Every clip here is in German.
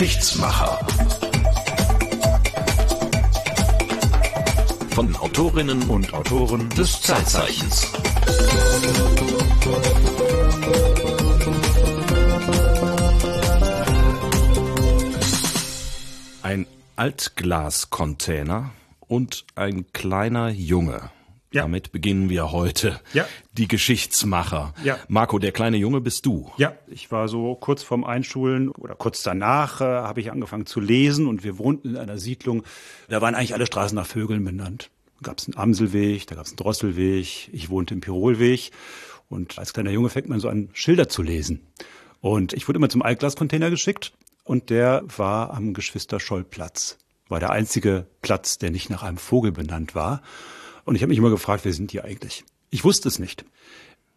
Geschichtsmacher. Von Autorinnen und Autoren des Zeitzeichens. Ein Altglascontainer und ein kleiner Junge. Ja. Damit beginnen wir heute. Ja. Die Geschichtsmacher. Ja. Marco, der kleine Junge bist du. Ja, ich war so kurz vorm Einschulen oder kurz danach äh, habe ich angefangen zu lesen und wir wohnten in einer Siedlung. Da waren eigentlich alle Straßen nach Vögeln benannt. Da gab es einen Amselweg, da gab es einen Drosselweg, ich wohnte im Pirolweg und als kleiner Junge fängt man so an, Schilder zu lesen. Und ich wurde immer zum Altglascontainer geschickt und der war am Geschwister-Scholl-Platz. War der einzige Platz, der nicht nach einem Vogel benannt war. Und ich habe mich immer gefragt, wer sind die eigentlich? Ich wusste es nicht.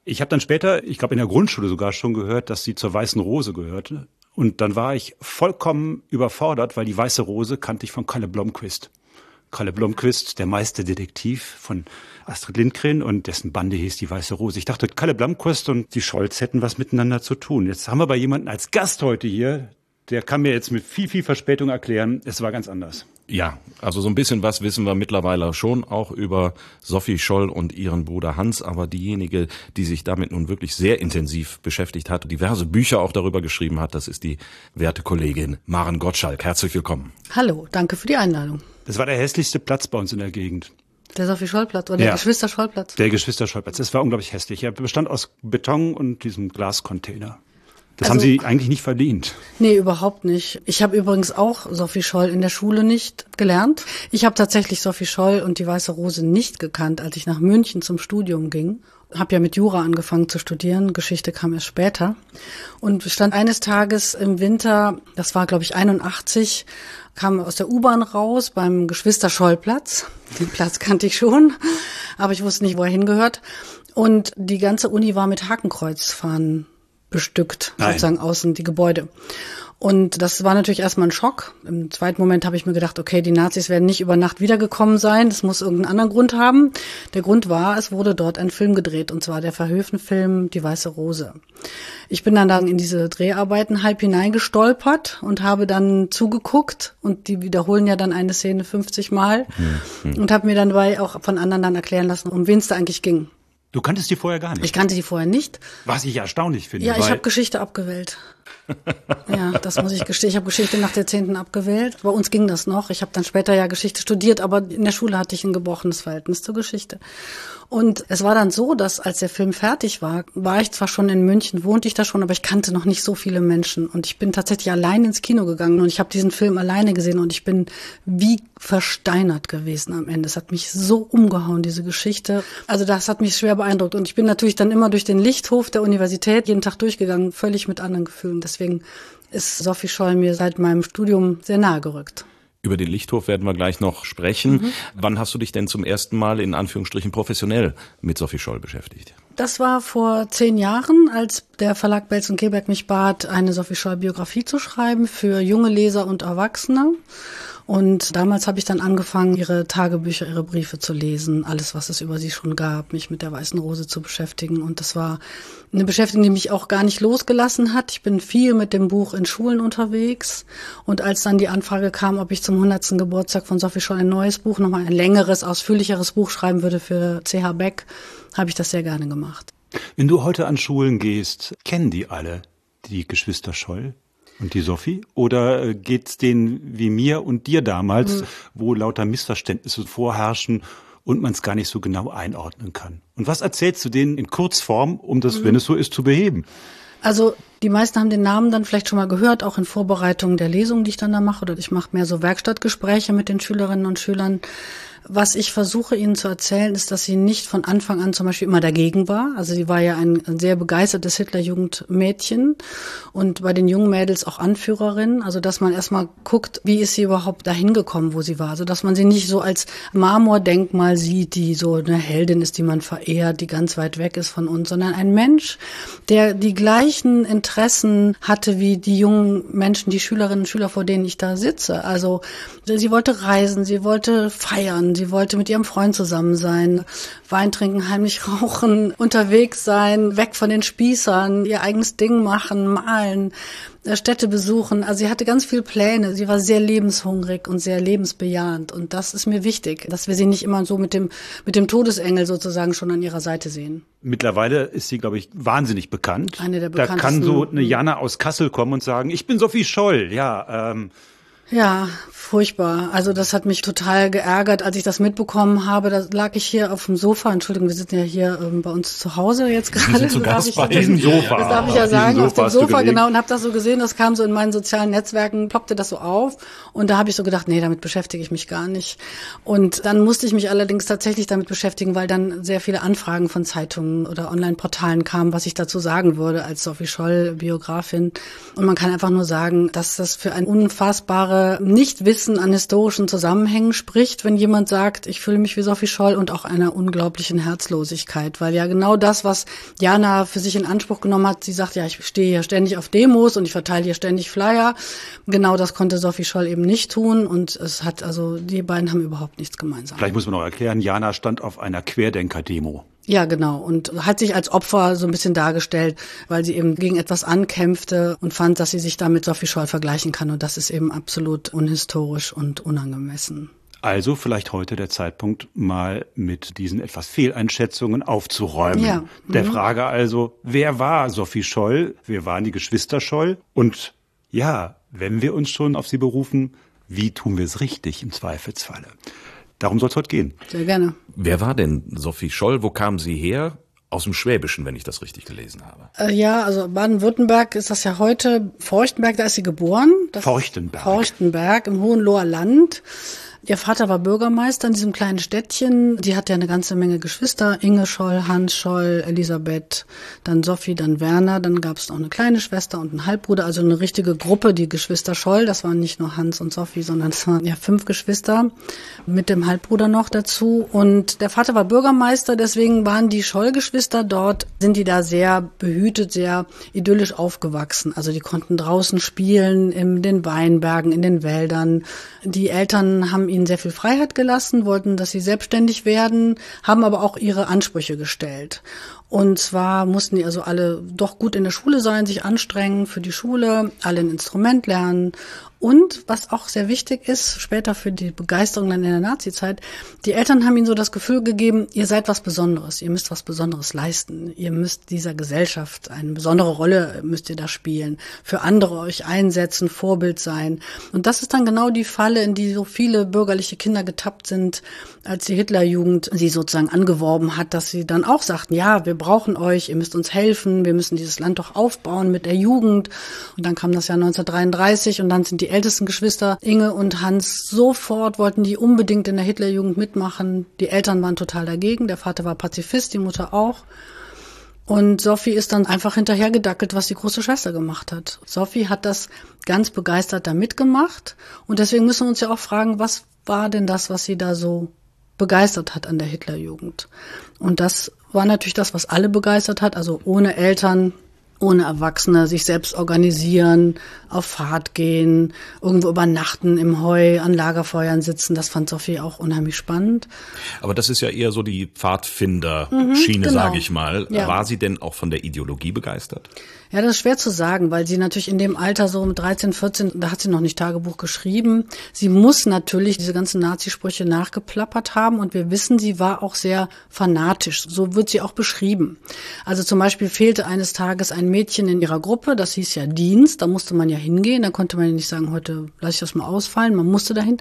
Ich habe dann später, ich glaube in der Grundschule sogar schon gehört, dass sie zur Weißen Rose gehörte. Und dann war ich vollkommen überfordert, weil die Weiße Rose kannte ich von Kalle Blomqvist. Kalle Blomqvist, der Meisterdetektiv von Astrid Lindgren und dessen Bande hieß die Weiße Rose. Ich dachte, Kalle Blomqvist und die Scholz hätten was miteinander zu tun. Jetzt haben wir aber jemanden als Gast heute hier, der kann mir jetzt mit viel, viel Verspätung erklären, es war ganz anders. Ja, also so ein bisschen was wissen wir mittlerweile schon auch über Sophie Scholl und ihren Bruder Hans, aber diejenige, die sich damit nun wirklich sehr intensiv beschäftigt hat, diverse Bücher auch darüber geschrieben hat, das ist die werte Kollegin Maren Gottschalk. Herzlich willkommen. Hallo, danke für die Einladung. Das war der hässlichste Platz bei uns in der Gegend. Der Sophie Schollplatz oder Ja. der Geschwister Schollplatz. Der Geschwister-Schollplatz. Das war unglaublich hässlich. Er bestand aus Beton und diesem Glascontainer. Das Also- haben Sie eigentlich nicht verdient. Nee, überhaupt nicht. Ich habe übrigens auch Sophie Scholl in der Schule nicht gelernt. Ich habe tatsächlich Sophie Scholl und die Weiße Rose nicht gekannt, als ich nach München zum Studium ging. Habe ja mit Jura angefangen zu studieren, Geschichte kam erst später. Und stand eines Tages im Winter, das war glaube ich 81, kam aus der U-Bahn raus beim Geschwister Schollplatz. Den Platz kannte ich schon, aber ich wusste nicht, wo er hingehört. Und die ganze Uni war mit Hakenkreuzfahnen bestückt, Nein. sozusagen außen die Gebäude. Und das war natürlich erstmal ein Schock. Im zweiten Moment habe ich mir gedacht, okay, die Nazis werden nicht über Nacht wiedergekommen sein. Das muss irgendeinen anderen Grund haben. Der Grund war, es wurde dort ein Film gedreht, und zwar der Verhöfen-Film Die Weiße Rose. Ich bin dann, dann in diese Dreharbeiten halb hineingestolpert und habe dann zugeguckt und die wiederholen ja dann eine Szene 50 Mal und habe mir dann dabei auch von anderen dann erklären lassen, um wen es da eigentlich ging. Du kanntest die vorher gar nicht. Ich kannte die vorher nicht. Was ich erstaunlich finde. Ja, ich habe Geschichte abgewählt. ja, das muss ich gestehen. Ich habe Geschichte nach der zehnten abgewählt. Bei uns ging das noch. Ich habe dann später ja Geschichte studiert, aber in der Schule hatte ich ein gebrochenes Verhältnis zur Geschichte. Und es war dann so, dass als der Film fertig war, war ich zwar schon in München, wohnte ich da schon, aber ich kannte noch nicht so viele Menschen. Und ich bin tatsächlich allein ins Kino gegangen und ich habe diesen Film alleine gesehen und ich bin wie versteinert gewesen am Ende. Es hat mich so umgehauen, diese Geschichte. Also das hat mich schwer beeindruckt. Und ich bin natürlich dann immer durch den Lichthof der Universität jeden Tag durchgegangen, völlig mit anderen Gefühlen. Deswegen ist Sophie Scholl mir seit meinem Studium sehr nahe gerückt. Über den Lichthof werden wir gleich noch sprechen. Wann hast du dich denn zum ersten Mal in Anführungsstrichen professionell mit Sophie Scholl beschäftigt? Das war vor zehn Jahren, als der Verlag Belz und Kebeck mich bat, eine Sophie Scholl Biografie zu schreiben für junge Leser und Erwachsene. Und damals habe ich dann angefangen, ihre Tagebücher, ihre Briefe zu lesen, alles, was es über sie schon gab, mich mit der Weißen Rose zu beschäftigen. Und das war eine Beschäftigung, die mich auch gar nicht losgelassen hat. Ich bin viel mit dem Buch in Schulen unterwegs. Und als dann die Anfrage kam, ob ich zum 100. Geburtstag von Sophie Scholl ein neues Buch, nochmal ein längeres, ausführlicheres Buch schreiben würde für CH Beck, habe ich das sehr gerne gemacht. Wenn du heute an Schulen gehst, kennen die alle die Geschwister Scholl und die Sophie? Oder äh, geht's denen wie mir und dir damals, Hm. wo lauter Missverständnisse vorherrschen und man es gar nicht so genau einordnen kann? Und was erzählst du denen in Kurzform, um das, Hm. wenn es so ist, zu beheben? Also die meisten haben den Namen dann vielleicht schon mal gehört, auch in Vorbereitung der Lesung, die ich dann da mache. Oder ich mache mehr so Werkstattgespräche mit den Schülerinnen und Schülern. Was ich versuche ihnen zu erzählen, ist, dass sie nicht von Anfang an zum Beispiel immer dagegen war. Also sie war ja ein, sehr begeistertes Hitlerjugendmädchen und bei den jungen Mädels auch Anführerin. Also dass man erstmal guckt, wie ist sie überhaupt dahin gekommen, wo sie war. Also dass man sie nicht so als Marmordenkmal sieht, die so eine Heldin ist, die man verehrt, die ganz weit weg ist von uns, sondern ein Mensch, der die gleichen Interessen hatte wie die jungen Menschen, die Schülerinnen und Schüler, vor denen ich da sitze. Also sie wollte reisen, sie wollte feiern, machen. Sie wollte mit ihrem Freund zusammen sein, Wein trinken, heimlich rauchen, unterwegs sein, weg von den Spießern, ihr eigenes Ding machen, malen. Äh, Städte besuchen. Also sie hatte ganz viele Pläne. Sie war sehr lebenshungrig und sehr lebensbejahend. Und das ist mir wichtig, dass wir sie nicht immer so mit dem, mit dem Todesengel sozusagen schon an ihrer Seite sehen. Mittlerweile ist sie, glaube ich, wahnsinnig bekannt. Eine der Da bekanntesten. kann so eine Jana aus Kassel kommen und sagen, ich bin Sophie Scholl. Ja, ähm, Ja, furchtbar. Also das hat mich total geärgert, als ich das mitbekommen habe. Da lag ich hier auf dem Sofa. Entschuldigung, wir sitzen ja hier ähm, bei uns zu Hause jetzt gerade. sind zu Das darf Gast ich- bei diesem Sofa. Das darf ich ja sagen, auf dem Sofa, genau, und habe das so gesehen, das kam so in meinen sozialen Netzwerken, ploppte das so auf und da habe ich so gedacht, nee, damit beschäftige ich mich gar nicht. Und dann musste ich mich allerdings tatsächlich damit beschäftigen, weil dann sehr viele Anfragen von Zeitungen oder Online-Portalen kamen, was ich dazu sagen würde als Sophie Scholl, Biografin. Und man kann einfach nur sagen, dass das für ein unfassbare Nichtwissen an historischen Zusammenhängen spricht, wenn jemand sagt, ich fühle mich wie Sophie Scholl und auch einer unglaublichen Herzlosigkeit, weil ja genau das, was Jana für sich in Anspruch genommen hat, sie sagt, ja, ich stehe hier ständig auf Demos und ich verteile hier ständig Flyer. Genau das konnte Sophie Scholl eben nicht tun und es hat, also die beiden haben überhaupt nichts gemeinsam. vielleicht muss man noch erklären, Jana stand auf einer Querdenker-Demo. Ja, genau. Und hat sich als Opfer so ein bisschen dargestellt, weil sie eben gegen etwas ankämpfte und fand, dass sie sich damit Sophie Scholl vergleichen kann. Und das ist eben absolut unhistorisch und unangemessen. Also vielleicht heute der Zeitpunkt, mal mit diesen etwas Fehleinschätzungen aufzuräumen. Ja. Der Frage also, wer war Sophie Scholl? Wer waren die Geschwister Scholl? Und ja, wenn wir uns schon auf sie berufen, wie tun wir es richtig im Zweifelsfalle? Darum soll es heute gehen. Sehr gerne. Wer war denn Sophie Scholl? Wo kam sie her? Aus dem Schwäbischen, wenn ich das richtig gelesen habe. Äh, ja, also Baden-Württemberg ist das ja heute. Feuchtenberg, da ist sie geboren. Das Feuchtenberg. Feuchtenberg im Hohenloher Land. Ihr Vater war Bürgermeister in diesem kleinen Städtchen. Die hatte ja eine ganze Menge Geschwister. Inge Scholl, Hans Scholl, Elisabeth, dann Sophie, dann Werner. Dann gab es noch eine kleine Schwester und einen Halbbruder. Also eine richtige Gruppe, die Geschwister Scholl. Das waren nicht nur Hans und Sophie, sondern es waren ja fünf Geschwister mit dem Halbbruder noch dazu. Und der Vater war Bürgermeister, deswegen waren die Scholl-Geschwister dort, sind die da sehr behütet, sehr idyllisch aufgewachsen. Also die konnten draußen spielen, in den Weinbergen, in den Wäldern. Die Eltern haben ihnen sehr viel Freiheit gelassen, wollten, dass sie selbstständig werden, haben aber auch ihre Ansprüche gestellt. Und zwar mussten die also alle doch gut in der Schule sein, sich anstrengen für die Schule, alle ein Instrument lernen. Und was auch sehr wichtig ist, später für die Begeisterung dann in der Nazizeit, die Eltern haben ihnen so das Gefühl gegeben, ihr seid was Besonderes, ihr müsst was Besonderes leisten, ihr müsst dieser Gesellschaft eine besondere Rolle müsst ihr da spielen, für andere euch einsetzen, Vorbild sein. Und das ist dann genau die Falle, in die so viele bürgerliche Kinder getappt sind, als die Hitlerjugend sie sozusagen angeworben hat, dass sie dann auch sagten, ja, wir brauchen euch, ihr müsst uns helfen, wir müssen dieses Land doch aufbauen mit der Jugend. Und dann kam das Jahr 1933 und dann sind die ältesten Geschwister Inge und Hans sofort wollten die unbedingt in der Hitlerjugend mitmachen. Die Eltern waren total dagegen, der Vater war Pazifist, die Mutter auch. Und Sophie ist dann einfach hinterhergedackelt, was die große Schwester gemacht hat. Sophie hat das ganz begeistert da mitgemacht. Und deswegen müssen wir uns ja auch fragen, was war denn das, was sie da so begeistert hat an der Hitlerjugend? Und das war natürlich das, was alle begeistert hat. Also ohne Eltern, ohne Erwachsene, sich selbst organisieren, auf Fahrt gehen, irgendwo übernachten im Heu, an Lagerfeuern sitzen. Das fand Sophie auch unheimlich spannend. Aber das ist ja eher so die Pfadfinder-Schiene, genau. sage ich mal. Ja. War sie denn auch von der Ideologie begeistert? Ja, das ist schwer zu sagen, weil sie natürlich in dem Alter so mit 13, 14, da hat sie noch nicht Tagebuch geschrieben. Sie muss natürlich diese ganzen Nazisprüche nachgeplappert haben und wir wissen, sie war auch sehr fanatisch. So wird sie auch beschrieben. Also zum Beispiel fehlte eines Tages ein Mädchen in ihrer Gruppe, das hieß ja Dienst, da musste man ja hingehen, da konnte man ja nicht sagen, heute lasse ich das mal ausfallen, man musste dahin.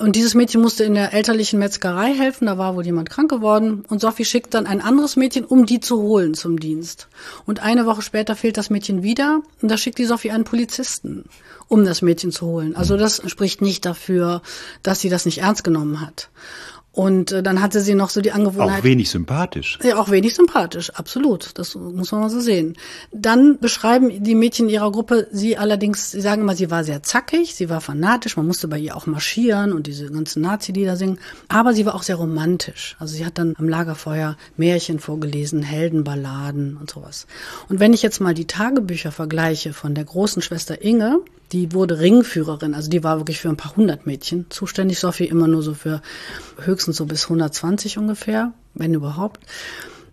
Und dieses Mädchen musste in der elterlichen Metzgerei helfen, da war wohl jemand krank geworden. Und Sophie schickt dann ein anderes Mädchen, um die zu holen zum Dienst. Und eine Woche später fehlt das Mädchen wieder und da schickt die Sophie einen Polizisten, um das Mädchen zu holen. Also das spricht nicht dafür, dass sie das nicht ernst genommen hat. Und äh, dann hatte sie noch so die Angewohnheit. Auch wenig sympathisch. Ja, auch wenig sympathisch, absolut. Das muss man mal so sehen. Dann beschreiben die Mädchen ihrer Gruppe sie allerdings, sie sagen immer, sie war sehr zackig, sie war fanatisch, man musste bei ihr auch marschieren und diese ganzen Nazi-Lieder singen. Aber sie war auch sehr romantisch. Also sie hat dann am Lagerfeuer Märchen vorgelesen, Heldenballaden und sowas. Und wenn ich jetzt mal die Tagebücher vergleiche von der großen Schwester Inge Die wurde Ringführerin, also die war wirklich für ein paar hundert Mädchen zuständig. Sophie immer nur so für höchstens so bis 120 ungefähr, wenn überhaupt.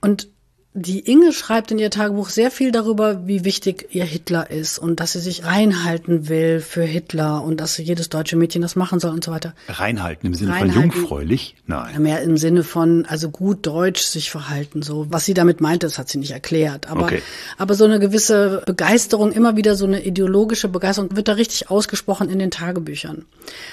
Und die Inge schreibt in ihr Tagebuch sehr viel darüber, wie wichtig ihr Hitler ist und dass sie sich reinhalten will für Hitler und dass jedes deutsche Mädchen das machen soll und so weiter. Reinhalten im Sinne reinhalten, von jungfräulich? Nein. Mehr im Sinne von, also gut deutsch sich verhalten, so. Was sie damit meinte, das hat sie nicht erklärt. Aber, okay. aber so eine gewisse Begeisterung, immer wieder so eine ideologische Begeisterung wird da richtig ausgesprochen in den Tagebüchern.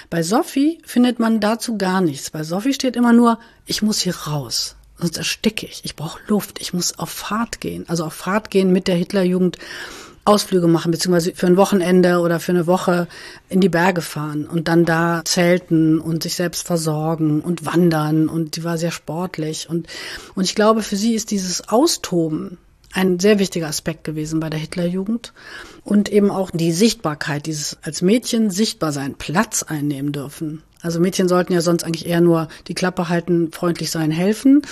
Bei Sophie findet man dazu gar nichts. Bei Sophie steht immer nur, ich muss hier raus sonst ersticke ich. Ich brauche Luft. Ich muss auf Fahrt gehen. Also auf Fahrt gehen mit der Hitlerjugend. Ausflüge machen, beziehungsweise für ein Wochenende oder für eine Woche in die Berge fahren und dann da zelten und sich selbst versorgen und wandern und die war sehr sportlich und, und ich glaube, für sie ist dieses Austoben ein sehr wichtiger Aspekt gewesen bei der Hitlerjugend und eben auch die Sichtbarkeit, dieses als Mädchen sichtbar sein, Platz einnehmen dürfen. Also Mädchen sollten ja sonst eigentlich eher nur die Klappe halten, freundlich sein, helfen.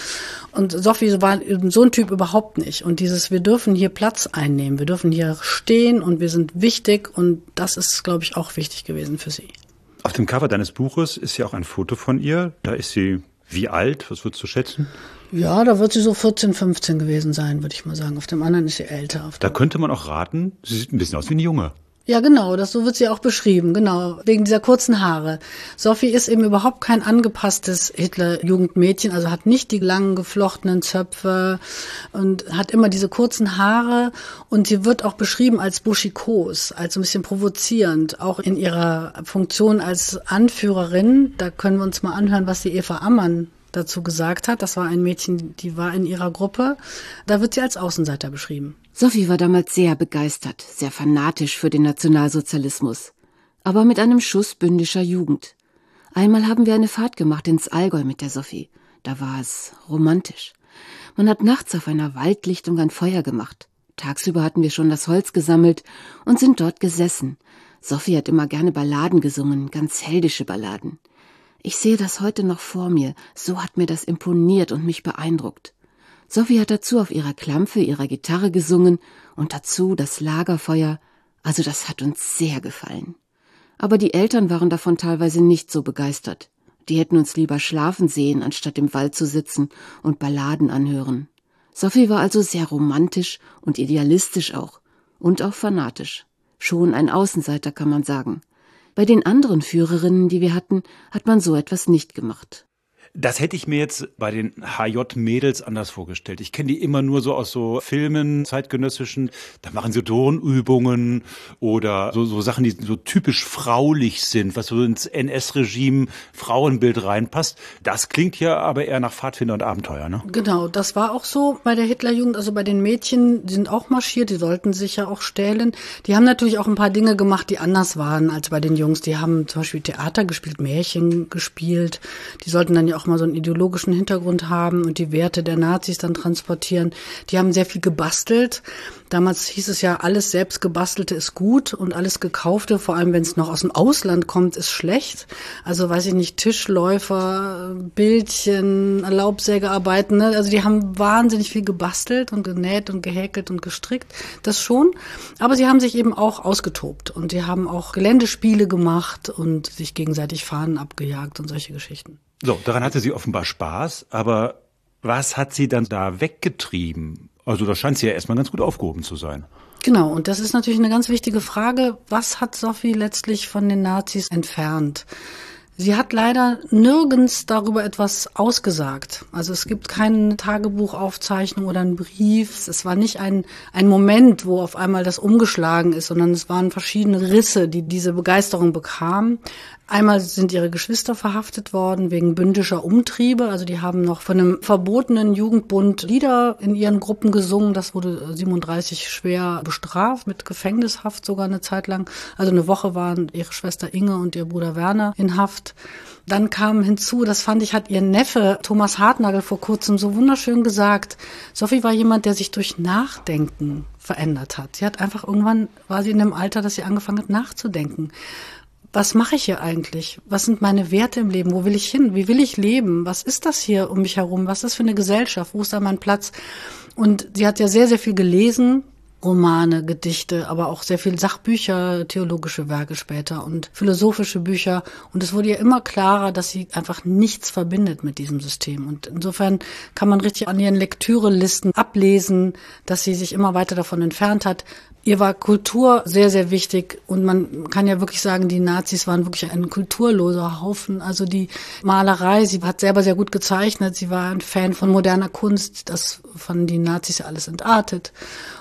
Und Sophie war so ein Typ überhaupt nicht. Und dieses, wir dürfen hier Platz einnehmen, wir dürfen hier stehen und wir sind wichtig. Und das ist, glaube ich, auch wichtig gewesen für sie. Auf dem Cover deines Buches ist ja auch ein Foto von ihr. Da ist sie wie alt? Was würdest du schätzen? Ja, da wird sie so 14, 15 gewesen sein, würde ich mal sagen. Auf dem anderen ist sie älter. Da könnte man auch raten, sie sieht ein bisschen aus wie eine Junge. Ja, genau, das so wird sie auch beschrieben, genau, wegen dieser kurzen Haare. Sophie ist eben überhaupt kein angepasstes Hitler-Jugendmädchen, also hat nicht die langen geflochtenen Zöpfe und hat immer diese kurzen Haare und sie wird auch beschrieben als buschikos, als ein bisschen provozierend, auch in ihrer Funktion als Anführerin. Da können wir uns mal anhören, was die Eva Ammann dazu gesagt hat. Das war ein Mädchen, die war in ihrer Gruppe. Da wird sie als Außenseiter beschrieben. Sophie war damals sehr begeistert, sehr fanatisch für den Nationalsozialismus, aber mit einem Schuss bündischer Jugend. Einmal haben wir eine Fahrt gemacht ins Allgäu mit der Sophie. Da war es romantisch. Man hat nachts auf einer Waldlichtung ein Feuer gemacht. Tagsüber hatten wir schon das Holz gesammelt und sind dort gesessen. Sophie hat immer gerne Balladen gesungen, ganz heldische Balladen. Ich sehe das heute noch vor mir, so hat mir das imponiert und mich beeindruckt. Sophie hat dazu auf ihrer Klampfe ihrer Gitarre gesungen und dazu das Lagerfeuer, also das hat uns sehr gefallen. Aber die Eltern waren davon teilweise nicht so begeistert. Die hätten uns lieber schlafen sehen, anstatt im Wald zu sitzen und Balladen anhören. Sophie war also sehr romantisch und idealistisch auch und auch fanatisch. Schon ein Außenseiter kann man sagen. Bei den anderen Führerinnen, die wir hatten, hat man so etwas nicht gemacht. Das hätte ich mir jetzt bei den HJ-Mädels anders vorgestellt. Ich kenne die immer nur so aus so Filmen, zeitgenössischen. Da machen sie Turnübungen oder so, so Sachen, die so typisch fraulich sind, was so ins NS-Regime Frauenbild reinpasst. Das klingt ja aber eher nach Pfadfinder und Abenteuer, ne? Genau, das war auch so bei der Hitlerjugend. Also bei den Mädchen, die sind auch marschiert, die sollten sich ja auch stählen. Die haben natürlich auch ein paar Dinge gemacht, die anders waren als bei den Jungs. Die haben zum Beispiel Theater gespielt, Märchen gespielt. Die sollten dann ja auch mal so einen ideologischen Hintergrund haben und die Werte der Nazis dann transportieren. Die haben sehr viel gebastelt. Damals hieß es ja, alles selbst ist gut und alles gekaufte, vor allem wenn es noch aus dem Ausland kommt, ist schlecht. Also weiß ich nicht, Tischläufer, Bildchen, Laubsägearbeiten, ne? also die haben wahnsinnig viel gebastelt und genäht und gehäkelt und gestrickt, das schon. Aber sie haben sich eben auch ausgetobt und sie haben auch Geländespiele gemacht und sich gegenseitig Fahnen abgejagt und solche Geschichten. So, daran hatte sie offenbar Spaß, aber was hat sie dann da weggetrieben? Also da scheint sie ja erstmal ganz gut aufgehoben zu sein. Genau, und das ist natürlich eine ganz wichtige Frage. Was hat Sophie letztlich von den Nazis entfernt? Sie hat leider nirgends darüber etwas ausgesagt. Also es gibt keine Tagebuchaufzeichnung oder einen Brief. Es war nicht ein, ein Moment, wo auf einmal das umgeschlagen ist, sondern es waren verschiedene Risse, die diese Begeisterung bekamen. Einmal sind ihre Geschwister verhaftet worden wegen bündischer Umtriebe. Also die haben noch von einem verbotenen Jugendbund Lieder in ihren Gruppen gesungen. Das wurde 37 schwer bestraft, mit Gefängnishaft sogar eine Zeit lang. Also eine Woche waren ihre Schwester Inge und ihr Bruder Werner in Haft. Dann kam hinzu, das fand ich, hat ihr Neffe Thomas Hartnagel vor kurzem so wunderschön gesagt. Sophie war jemand, der sich durch Nachdenken verändert hat. Sie hat einfach irgendwann, war sie in dem Alter, dass sie angefangen hat nachzudenken was mache ich hier eigentlich? Was sind meine Werte im Leben? Wo will ich hin? Wie will ich leben? Was ist das hier um mich herum? Was ist das für eine Gesellschaft? Wo ist da mein Platz? Und sie hat ja sehr, sehr viel gelesen, Romane, Gedichte, aber auch sehr viel Sachbücher, theologische Werke später und philosophische Bücher. Und es wurde ja immer klarer, dass sie einfach nichts verbindet mit diesem System. Und insofern kann man richtig an ihren Lektürelisten ablesen, dass sie sich immer weiter davon entfernt hat, Ihr war Kultur sehr, sehr wichtig und man kann ja wirklich sagen, die Nazis waren wirklich ein kulturloser Haufen. Also die Malerei, sie hat selber sehr gut gezeichnet, sie war ein Fan von moderner Kunst, das fanden die Nazis alles entartet.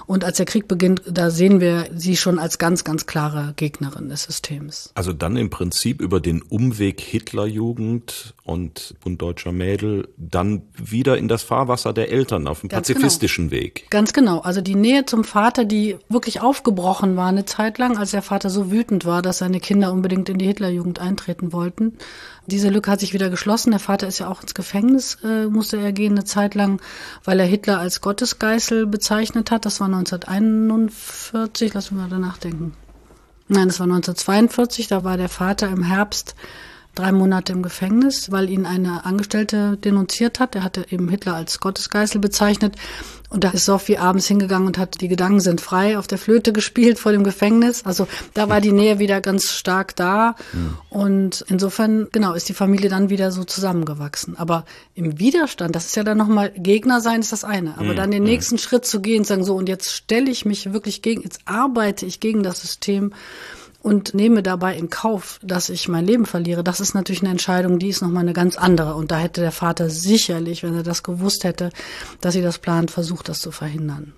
Und als der Krieg beginnt, da sehen wir sie schon als ganz, ganz klare Gegnerin des Systems. Also dann im Prinzip über den Umweg Hitlerjugend und Bund Deutscher Mädel dann wieder in das Fahrwasser der Eltern auf dem genau. pazifistischen genau. Weg. Ganz genau. Also die Nähe zum Vater, die wirklich aufgebrochen war eine Zeit lang, als der Vater so wütend war, dass seine Kinder unbedingt in die Hitlerjugend eintreten wollten. Diese Lücke hat sich wieder geschlossen. Der Vater ist ja auch ins Gefängnis, äh, musste er gehen eine Zeit lang, weil er Hitler als Gottesgeißel bezeichnet hat. Das war 1941, lass mich mal danach denken. Nein, das war 1942, da war der Vater im Herbst drei Monate im Gefängnis, weil ihn eine Angestellte denunziert hat. Er hatte eben Hitler als Gottesgeißel bezeichnet. Und da ist Sophie abends hingegangen und hat Die Gedanken sind frei auf der Flöte gespielt vor dem Gefängnis. Also da war die Nähe wieder ganz stark da. Mhm. Und insofern, genau, ist die Familie dann wieder so zusammengewachsen. Aber im Widerstand, das ist ja dann nochmal Gegner sein, ist das eine. Aber mhm. dann den nächsten mhm. Schritt zu gehen sagen, so, und jetzt stelle ich mich wirklich gegen, jetzt arbeite ich gegen das System und nehme dabei in Kauf, dass ich mein Leben verliere, das ist natürlich eine Entscheidung, die ist nochmal eine ganz andere. Und da hätte der Vater sicherlich, wenn er das gewusst hätte, dass sie das plant, versucht, das zu verhindern.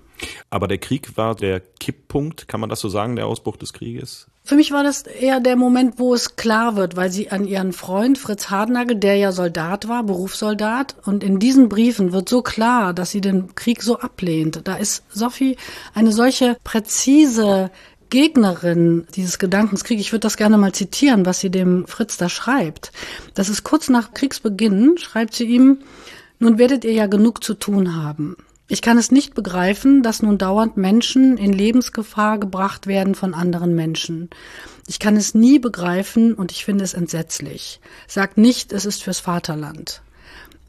Aber der Krieg war der Kipppunkt, kann man das so sagen, der Ausbruch des Krieges? Für mich war das eher der Moment, wo es klar wird, weil sie an ihren Freund Fritz Hardnagel, der ja Soldat war, Berufssoldat, und in diesen Briefen wird so klar, dass sie den Krieg so ablehnt. Da ist Sophie eine solche präzise Gegnerin dieses Gedankenskrieg, ich würde das gerne mal zitieren, was sie dem Fritz da schreibt. Das ist kurz nach Kriegsbeginn, schreibt sie ihm, nun werdet ihr ja genug zu tun haben. Ich kann es nicht begreifen, dass nun dauernd Menschen in Lebensgefahr gebracht werden von anderen Menschen. Ich kann es nie begreifen und ich finde es entsetzlich. Sagt nicht, es ist fürs Vaterland.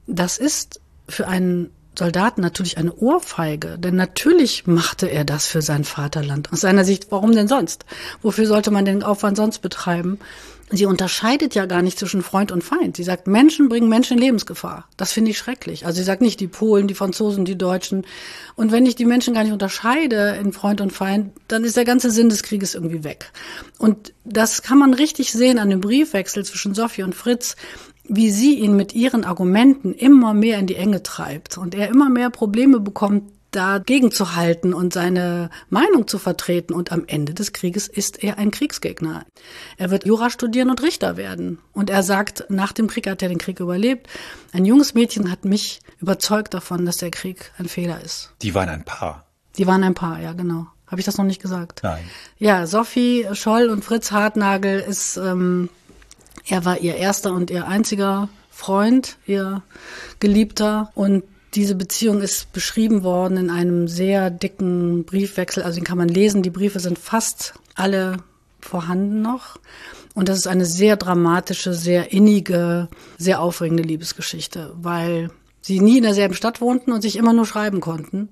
Das ist für einen Soldaten natürlich eine Ohrfeige, denn natürlich machte er das für sein Vaterland. Aus seiner Sicht, warum denn sonst? Wofür sollte man den Aufwand sonst betreiben? Sie unterscheidet ja gar nicht zwischen Freund und Feind. Sie sagt, Menschen bringen Menschen in Lebensgefahr. Das finde ich schrecklich. Also sie sagt nicht die Polen, die Franzosen, die Deutschen. Und wenn ich die Menschen gar nicht unterscheide in Freund und Feind, dann ist der ganze Sinn des Krieges irgendwie weg. Und das kann man richtig sehen an dem Briefwechsel zwischen Sophie und Fritz wie sie ihn mit ihren Argumenten immer mehr in die Enge treibt und er immer mehr Probleme bekommt, dagegen zu halten und seine Meinung zu vertreten. Und am Ende des Krieges ist er ein Kriegsgegner. Er wird Jura studieren und Richter werden. Und er sagt, nach dem Krieg hat er den Krieg überlebt. Ein junges Mädchen hat mich überzeugt davon, dass der Krieg ein Fehler ist. Die waren ein Paar. Die waren ein Paar, ja, genau. Habe ich das noch nicht gesagt? Nein. Ja, Sophie Scholl und Fritz Hartnagel ist ähm, er war ihr erster und ihr einziger Freund, ihr Geliebter. Und diese Beziehung ist beschrieben worden in einem sehr dicken Briefwechsel. Also den kann man lesen. Die Briefe sind fast alle vorhanden noch. Und das ist eine sehr dramatische, sehr innige, sehr aufregende Liebesgeschichte, weil sie nie in derselben Stadt wohnten und sich immer nur schreiben konnten.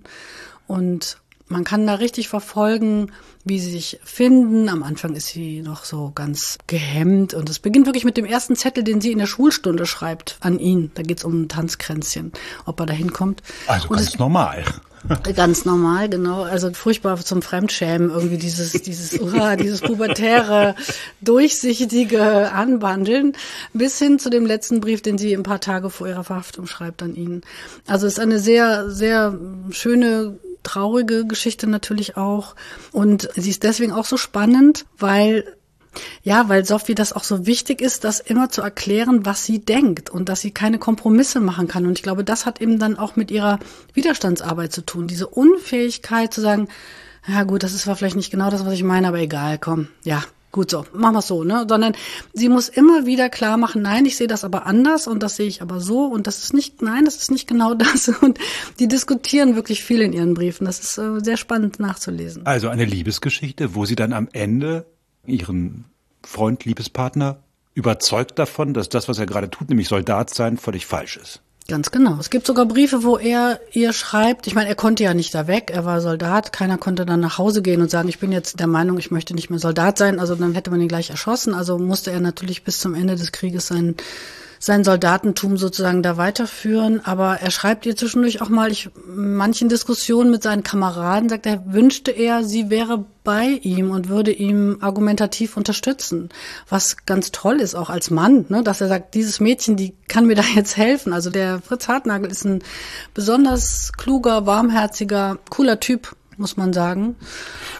Und man kann da richtig verfolgen, wie sie sich finden. Am Anfang ist sie noch so ganz gehemmt und es beginnt wirklich mit dem ersten Zettel, den sie in der Schulstunde schreibt an ihn. Da geht es um ein Tanzkränzchen, ob er da hinkommt. Also und ganz normal. Ganz normal, genau. Also furchtbar zum Fremdschämen irgendwie dieses, dieses, uh, dieses pubertäre, durchsichtige Anbandeln bis hin zu dem letzten Brief, den sie ein paar Tage vor ihrer Verhaftung schreibt an ihn. Also es ist eine sehr, sehr schöne traurige Geschichte natürlich auch. Und sie ist deswegen auch so spannend, weil ja, weil Sophie das auch so wichtig ist, das immer zu erklären, was sie denkt und dass sie keine Kompromisse machen kann. Und ich glaube, das hat eben dann auch mit ihrer Widerstandsarbeit zu tun. Diese Unfähigkeit zu sagen, ja gut, das ist zwar vielleicht nicht genau das, was ich meine, aber egal, komm, ja, gut so, machen wir so, ne? Sondern sie muss immer wieder klar machen, nein, ich sehe das aber anders und das sehe ich aber so und das ist nicht, nein, das ist nicht genau das. Und die diskutieren wirklich viel in ihren Briefen. Das ist äh, sehr spannend nachzulesen. Also eine Liebesgeschichte, wo sie dann am Ende ihren Freund, Liebespartner überzeugt davon, dass das, was er gerade tut, nämlich Soldat sein, völlig falsch ist. Ganz genau. Es gibt sogar Briefe, wo er ihr schreibt, ich meine, er konnte ja nicht da weg, er war Soldat, keiner konnte dann nach Hause gehen und sagen, ich bin jetzt der Meinung, ich möchte nicht mehr Soldat sein, also dann hätte man ihn gleich erschossen, also musste er natürlich bis zum Ende des Krieges sein sein Soldatentum sozusagen da weiterführen. Aber er schreibt ihr zwischendurch auch mal, ich, manchen Diskussionen mit seinen Kameraden, sagt er, wünschte er, sie wäre bei ihm und würde ihm argumentativ unterstützen. Was ganz toll ist, auch als Mann, ne, dass er sagt, dieses Mädchen, die kann mir da jetzt helfen. Also der Fritz Hartnagel ist ein besonders kluger, warmherziger, cooler Typ muss man sagen.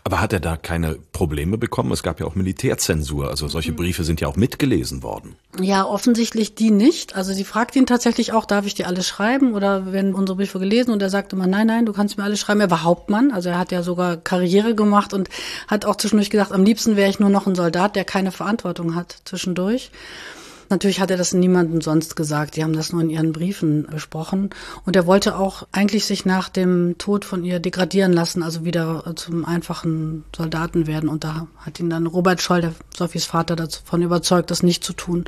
Aber hat er da keine Probleme bekommen? Es gab ja auch Militärzensur, also solche Briefe sind ja auch mitgelesen worden. Ja, offensichtlich die nicht. Also sie fragt ihn tatsächlich auch, darf ich dir alles schreiben oder werden unsere Briefe gelesen? Und er sagte immer, nein, nein, du kannst mir alles schreiben. Er war Hauptmann, also er hat ja sogar Karriere gemacht und hat auch zwischendurch gesagt, am liebsten wäre ich nur noch ein Soldat, der keine Verantwortung hat zwischendurch. Natürlich hat er das niemandem sonst gesagt. Die haben das nur in ihren Briefen besprochen. Und er wollte auch eigentlich sich nach dem Tod von ihr degradieren lassen, also wieder zum einfachen Soldaten werden. Und da hat ihn dann Robert Scholl, der Sophies Vater, davon überzeugt, das nicht zu tun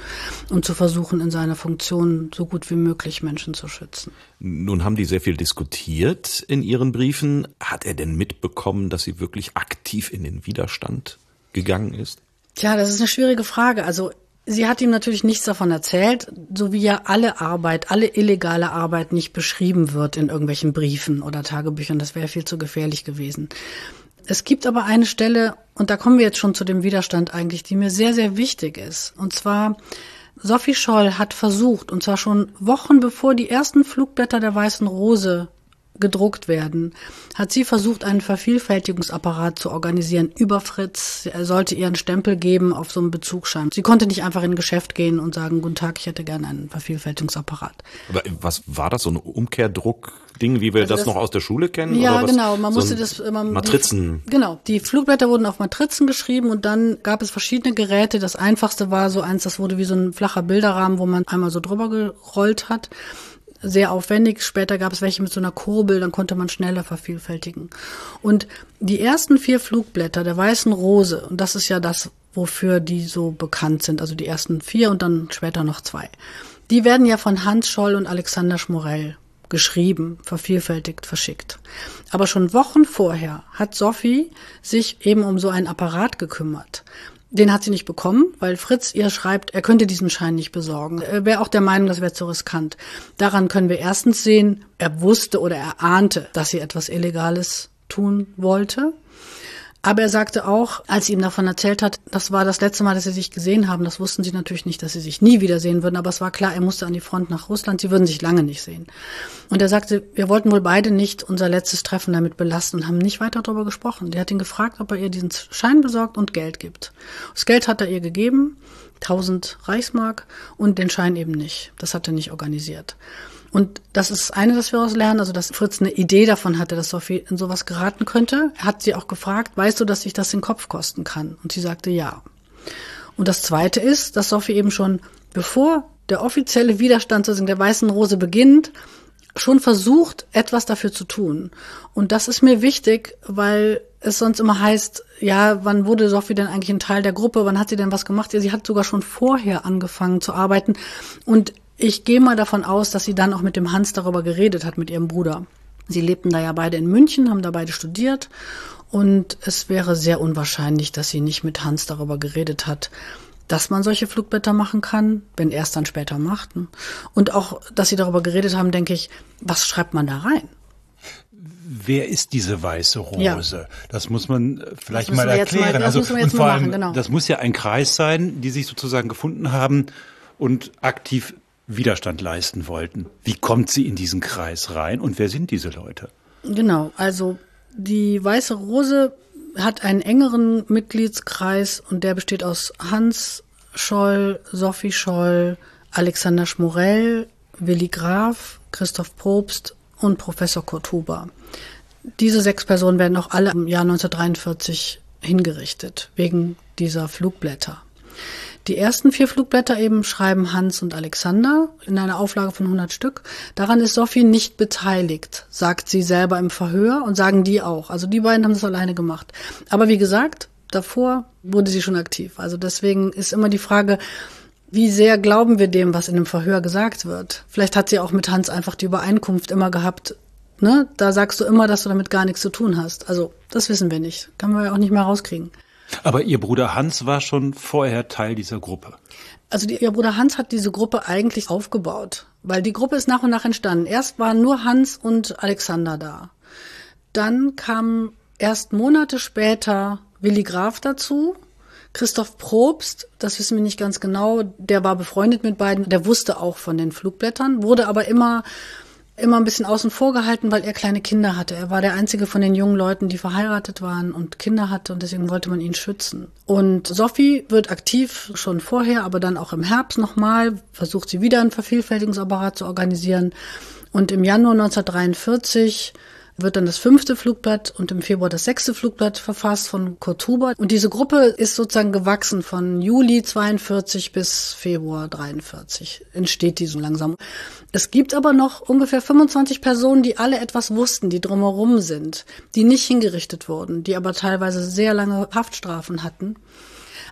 und zu versuchen, in seiner Funktion so gut wie möglich Menschen zu schützen. Nun haben die sehr viel diskutiert in ihren Briefen. Hat er denn mitbekommen, dass sie wirklich aktiv in den Widerstand gegangen ist? Tja, das ist eine schwierige Frage. Also Sie hat ihm natürlich nichts davon erzählt, so wie ja alle Arbeit, alle illegale Arbeit nicht beschrieben wird in irgendwelchen Briefen oder Tagebüchern. Das wäre viel zu gefährlich gewesen. Es gibt aber eine Stelle, und da kommen wir jetzt schon zu dem Widerstand eigentlich, die mir sehr, sehr wichtig ist. Und zwar, Sophie Scholl hat versucht, und zwar schon Wochen bevor die ersten Flugblätter der Weißen Rose gedruckt werden, hat sie versucht, einen Vervielfältigungsapparat zu organisieren über Fritz. Er sollte ihr einen Stempel geben auf so einem Bezugsschein. Sie konnte nicht einfach in ein Geschäft gehen und sagen, guten Tag, ich hätte gerne einen Vervielfältigungsapparat. Aber was war das, so ein Umkehrdruckding, wie wir also das, das, noch aus der Schule kennen? Ja, genau. Man so musste das immer. Matrizen. Die, genau. Die Flugblätter wurden auf Matrizen geschrieben und dann gab es verschiedene Geräte. Das einfachste war so eins, das wurde wie so ein flacher Bilderrahmen, wo man einmal so drüber gerollt hat sehr aufwendig. Später gab es welche mit so einer Kurbel, dann konnte man schneller vervielfältigen. Und die ersten vier Flugblätter der Weißen Rose, und das ist ja das, wofür die so bekannt sind, also die ersten vier und dann später noch zwei, die werden ja von Hans Scholl und Alexander Schmorell geschrieben, vervielfältigt, verschickt. Aber schon Wochen vorher hat Sophie sich eben um so einen Apparat gekümmert. Den hat sie nicht bekommen, weil Fritz ihr schreibt, er könnte diesen Schein nicht besorgen. Er wäre auch der Meinung, das wäre zu riskant. Daran können wir erstens sehen, er wusste oder er ahnte, dass sie etwas Illegales tun wollte. Aber er sagte auch, als sie ihm davon erzählt hat, das war das letzte Mal, dass sie sich gesehen haben. Das wussten sie natürlich nicht, dass sie sich nie wiedersehen würden. Aber es war klar, er musste an die Front nach Russland. Sie würden sich lange nicht sehen. Und er sagte, wir wollten wohl beide nicht unser letztes Treffen damit belasten und haben nicht weiter darüber gesprochen. Der hat ihn gefragt, ob er ihr diesen Schein besorgt und Geld gibt. Das Geld hat er ihr gegeben, 1000 Reichsmark und den Schein eben nicht. Das hat er nicht organisiert. Und das ist eine, das wir daraus lernen, also dass Fritz eine Idee davon hatte, dass Sophie in sowas geraten könnte. Er hat sie auch gefragt, weißt du, dass sich das den Kopf kosten kann? Und sie sagte ja. Und das zweite ist, dass Sophie eben schon, bevor der offizielle Widerstand sozusagen der Weißen Rose beginnt, schon versucht, etwas dafür zu tun. Und das ist mir wichtig, weil es sonst immer heißt, ja, wann wurde Sophie denn eigentlich ein Teil der Gruppe? Wann hat sie denn was gemacht? Ja, sie hat sogar schon vorher angefangen zu arbeiten. Und ich gehe mal davon aus, dass sie dann auch mit dem Hans darüber geredet hat, mit ihrem Bruder. Sie lebten da ja beide in München, haben da beide studiert und es wäre sehr unwahrscheinlich, dass sie nicht mit Hans darüber geredet hat, dass man solche Flugblätter machen kann, wenn er es dann später macht. Ne? Und auch, dass sie darüber geredet haben, denke ich, was schreibt man da rein? Wer ist diese weiße Rose? Ja. Das muss man vielleicht mal erklären. Mal, also, und vor allem, machen, genau. das muss ja ein Kreis sein, die sich sozusagen gefunden haben und aktiv Widerstand leisten wollten. Wie kommt sie in diesen Kreis rein und wer sind diese Leute? Genau, also die Weiße Rose hat einen engeren Mitgliedskreis und der besteht aus Hans Scholl, Sophie Scholl, Alexander Schmorell, Willi Graf, Christoph Probst und Professor Kurt Huber. Diese sechs Personen werden auch alle im Jahr 1943 hingerichtet, wegen dieser Flugblätter. Die ersten vier Flugblätter eben schreiben Hans und Alexander in einer Auflage von 100 Stück. Daran ist Sophie nicht beteiligt, sagt sie selber im Verhör und sagen die auch. Also die beiden haben das alleine gemacht. Aber wie gesagt, davor wurde sie schon aktiv. Also deswegen ist immer die Frage, wie sehr glauben wir dem, was in dem Verhör gesagt wird? Vielleicht hat sie auch mit Hans einfach die Übereinkunft immer gehabt, ne? Da sagst du immer, dass du damit gar nichts zu tun hast. Also, das wissen wir nicht. Kann man ja auch nicht mehr rauskriegen. Aber Ihr Bruder Hans war schon vorher Teil dieser Gruppe. Also die, ihr Bruder Hans hat diese Gruppe eigentlich aufgebaut, weil die Gruppe ist nach und nach entstanden. Erst waren nur Hans und Alexander da. Dann kam erst Monate später Willi Graf dazu. Christoph Probst, das wissen wir nicht ganz genau, der war befreundet mit beiden, der wusste auch von den Flugblättern, wurde aber immer immer ein bisschen außen vor gehalten, weil er kleine Kinder hatte. Er war der einzige von den jungen Leuten, die verheiratet waren und Kinder hatte und deswegen wollte man ihn schützen. Und Sophie wird aktiv schon vorher, aber dann auch im Herbst nochmal, versucht sie wieder einen Vervielfältigungsapparat zu organisieren. Und im Januar 1943 wird dann das fünfte Flugblatt und im Februar das sechste Flugblatt verfasst von Kurt Huber. Und diese Gruppe ist sozusagen gewachsen von Juli 42 bis Februar 43. Entsteht die so langsam. Es gibt aber noch ungefähr 25 Personen, die alle etwas wussten, die drumherum sind, die nicht hingerichtet wurden, die aber teilweise sehr lange Haftstrafen hatten.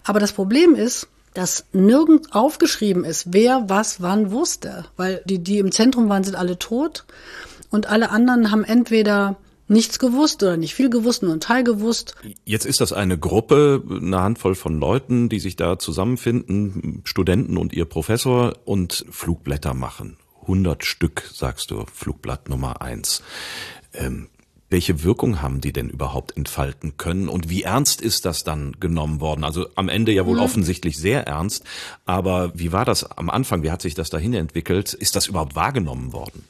Aber das Problem ist, dass nirgend aufgeschrieben ist, wer was wann wusste, weil die, die im Zentrum waren, sind alle tot und alle anderen haben entweder nichts gewusst oder nicht viel gewusst, nur ein Teil gewusst. Jetzt ist das eine Gruppe, eine Handvoll von Leuten, die sich da zusammenfinden, Studenten und ihr Professor und Flugblätter machen. 100 Stück, sagst du, Flugblatt Nummer eins. Ähm, welche Wirkung haben die denn überhaupt entfalten können und wie ernst ist das dann genommen worden? Also am Ende ja wohl mhm. offensichtlich sehr ernst, aber wie war das am Anfang? Wie hat sich das dahin entwickelt? Ist das überhaupt wahrgenommen worden?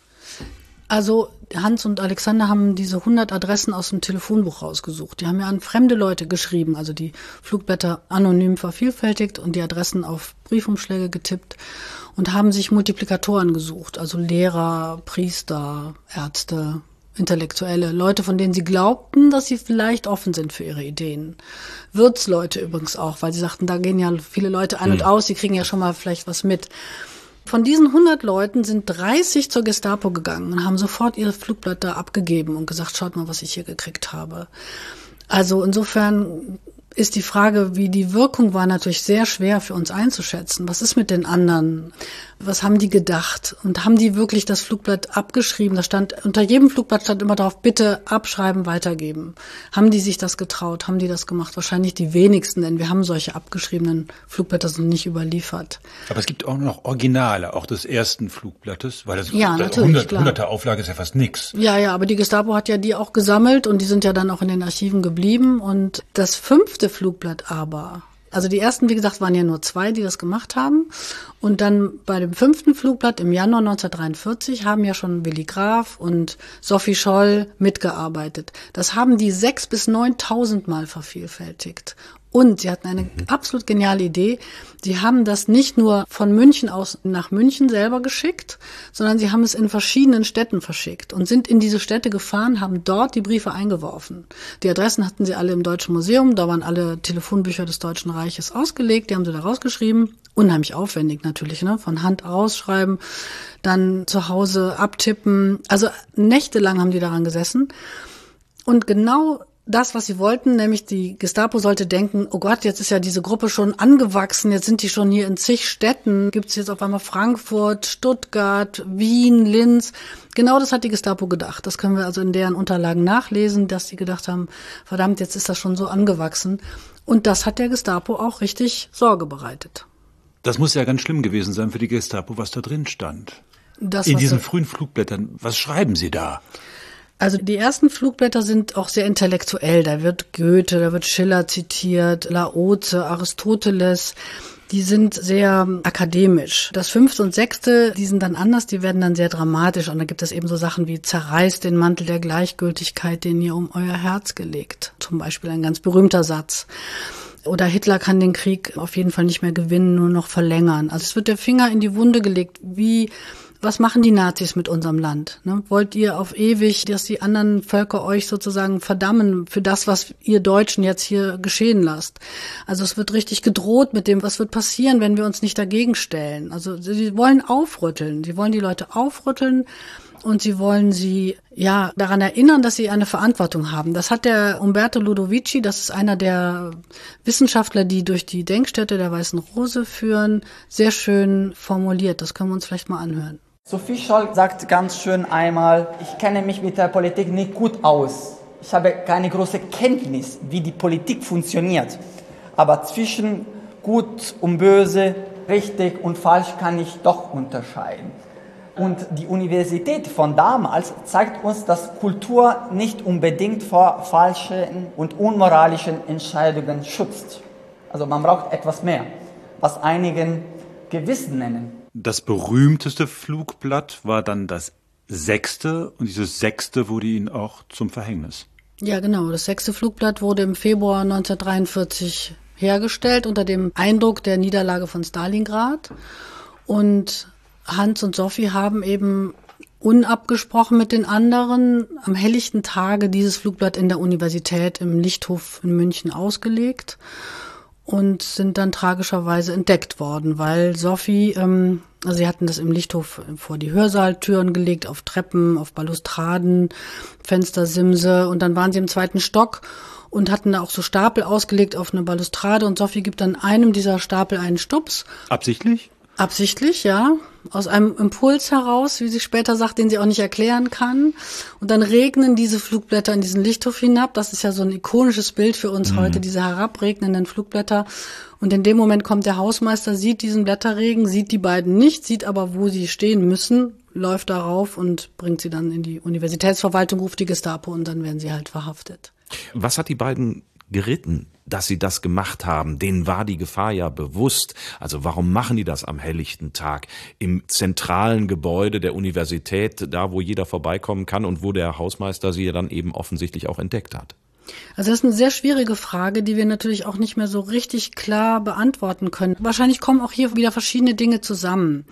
Also Hans und Alexander haben diese 100 Adressen aus dem Telefonbuch rausgesucht. Die haben ja an fremde Leute geschrieben, also die Flugblätter anonym vervielfältigt und die Adressen auf Briefumschläge getippt und haben sich Multiplikatoren gesucht, also Lehrer, Priester, Ärzte, Intellektuelle, Leute, von denen sie glaubten, dass sie vielleicht offen sind für ihre Ideen. Wirtsleute übrigens auch, weil sie sagten, da gehen ja viele Leute ein mhm. und aus, sie kriegen ja schon mal vielleicht was mit. Von diesen 100 Leuten sind 30 zur Gestapo gegangen und haben sofort ihre Flugblätter abgegeben und gesagt, schaut mal, was ich hier gekriegt habe. Also insofern ist die Frage, wie die Wirkung war, natürlich sehr schwer für uns einzuschätzen. Was ist mit den anderen? Was haben die gedacht? Und haben die wirklich das Flugblatt abgeschrieben? Da stand, unter jedem Flugblatt stand immer drauf, bitte abschreiben, weitergeben. Haben die sich das getraut? Haben die das gemacht? Wahrscheinlich die wenigsten, denn wir haben solche abgeschriebenen Flugblätter sind nicht überliefert. Aber es gibt auch noch Originale, auch des ersten Flugblattes, weil das, ja, das 100, 100er Auflage ist ja fast nix. Ja, ja, aber die Gestapo hat ja die auch gesammelt und die sind ja dann auch in den Archiven geblieben. Und das fünfte Flugblatt aber, also die ersten, wie gesagt, waren ja nur zwei, die das gemacht haben. Und dann bei dem fünften Flugblatt im Januar 1943 haben ja schon Willi Graf und Sophie Scholl mitgearbeitet. Das haben die sechs bis neuntausend Mal vervielfältigt. Und sie hatten eine absolut geniale Idee. Sie haben das nicht nur von München aus nach München selber geschickt, sondern sie haben es in verschiedenen Städten verschickt und sind in diese Städte gefahren, haben dort die Briefe eingeworfen. Die Adressen hatten sie alle im Deutschen Museum, da waren alle Telefonbücher des Deutschen Reiches ausgelegt, die haben sie da rausgeschrieben. Unheimlich aufwendig natürlich, ne? Von Hand ausschreiben, dann zu Hause abtippen. Also nächtelang haben die daran gesessen. Und genau das, was sie wollten, nämlich die Gestapo sollte denken, oh Gott, jetzt ist ja diese Gruppe schon angewachsen, jetzt sind die schon hier in zig Städten, gibt es jetzt auf einmal Frankfurt, Stuttgart, Wien, Linz. Genau das hat die Gestapo gedacht. Das können wir also in deren Unterlagen nachlesen, dass sie gedacht haben, verdammt, jetzt ist das schon so angewachsen. Und das hat der Gestapo auch richtig Sorge bereitet. Das muss ja ganz schlimm gewesen sein für die Gestapo, was da drin stand. Das, in diesen frühen Flugblättern, was schreiben Sie da? Also die ersten Flugblätter sind auch sehr intellektuell. Da wird Goethe, da wird Schiller zitiert, Laoze, Aristoteles. Die sind sehr akademisch. Das fünfte und sechste, die sind dann anders, die werden dann sehr dramatisch. Und da gibt es eben so Sachen wie zerreißt den Mantel der Gleichgültigkeit, den ihr um euer Herz gelegt. Zum Beispiel ein ganz berühmter Satz. Oder Hitler kann den Krieg auf jeden Fall nicht mehr gewinnen, nur noch verlängern. Also es wird der Finger in die Wunde gelegt, wie was machen die Nazis mit unserem Land? Ne? Wollt ihr auf ewig, dass die anderen Völker euch sozusagen verdammen für das, was ihr Deutschen jetzt hier geschehen lasst? Also es wird richtig gedroht mit dem, was wird passieren, wenn wir uns nicht dagegen stellen. Also sie wollen aufrütteln. Sie wollen die Leute aufrütteln und sie wollen sie ja daran erinnern, dass sie eine Verantwortung haben. Das hat der Umberto Ludovici, das ist einer der Wissenschaftler, die durch die Denkstätte der Weißen Rose führen, sehr schön formuliert. Das können wir uns vielleicht mal anhören. Sophie Scholl sagt ganz schön einmal, ich kenne mich mit der Politik nicht gut aus. Ich habe keine große Kenntnis, wie die Politik funktioniert. Aber zwischen gut und böse, richtig und falsch kann ich doch unterscheiden. Und die Universität von damals zeigt uns, dass Kultur nicht unbedingt vor falschen und unmoralischen Entscheidungen schützt. Also man braucht etwas mehr, was einigen Gewissen nennen. Das berühmteste Flugblatt war dann das sechste und dieses sechste wurde ihnen auch zum Verhängnis. Ja, genau. Das sechste Flugblatt wurde im Februar 1943 hergestellt unter dem Eindruck der Niederlage von Stalingrad. Und Hans und Sophie haben eben unabgesprochen mit den anderen am helllichten Tage dieses Flugblatt in der Universität im Lichthof in München ausgelegt und sind dann tragischerweise entdeckt worden, weil Sophie, ähm, also sie hatten das im Lichthof vor die Hörsaaltüren gelegt, auf Treppen, auf Balustraden, Fenstersimse und dann waren sie im zweiten Stock und hatten da auch so Stapel ausgelegt auf eine Balustrade und Sophie gibt dann einem dieser Stapel einen Stups. Absichtlich? Absichtlich, ja. Aus einem Impuls heraus, wie sie später sagt, den sie auch nicht erklären kann. Und dann regnen diese Flugblätter in diesen Lichthof hinab. Das ist ja so ein ikonisches Bild für uns mhm. heute, diese herabregnenden Flugblätter. Und in dem Moment kommt der Hausmeister, sieht diesen Blätterregen, sieht die beiden nicht, sieht aber, wo sie stehen müssen, läuft darauf und bringt sie dann in die Universitätsverwaltung, ruft die Gestapo und dann werden sie halt verhaftet. Was hat die beiden geritten, dass sie das gemacht haben. Denen war die Gefahr ja bewusst. Also warum machen die das am helllichten Tag im zentralen Gebäude der Universität, da wo jeder vorbeikommen kann und wo der Hausmeister sie ja dann eben offensichtlich auch entdeckt hat? Also das ist eine sehr schwierige Frage, die wir natürlich auch nicht mehr so richtig klar beantworten können. Wahrscheinlich kommen auch hier wieder verschiedene Dinge zusammen.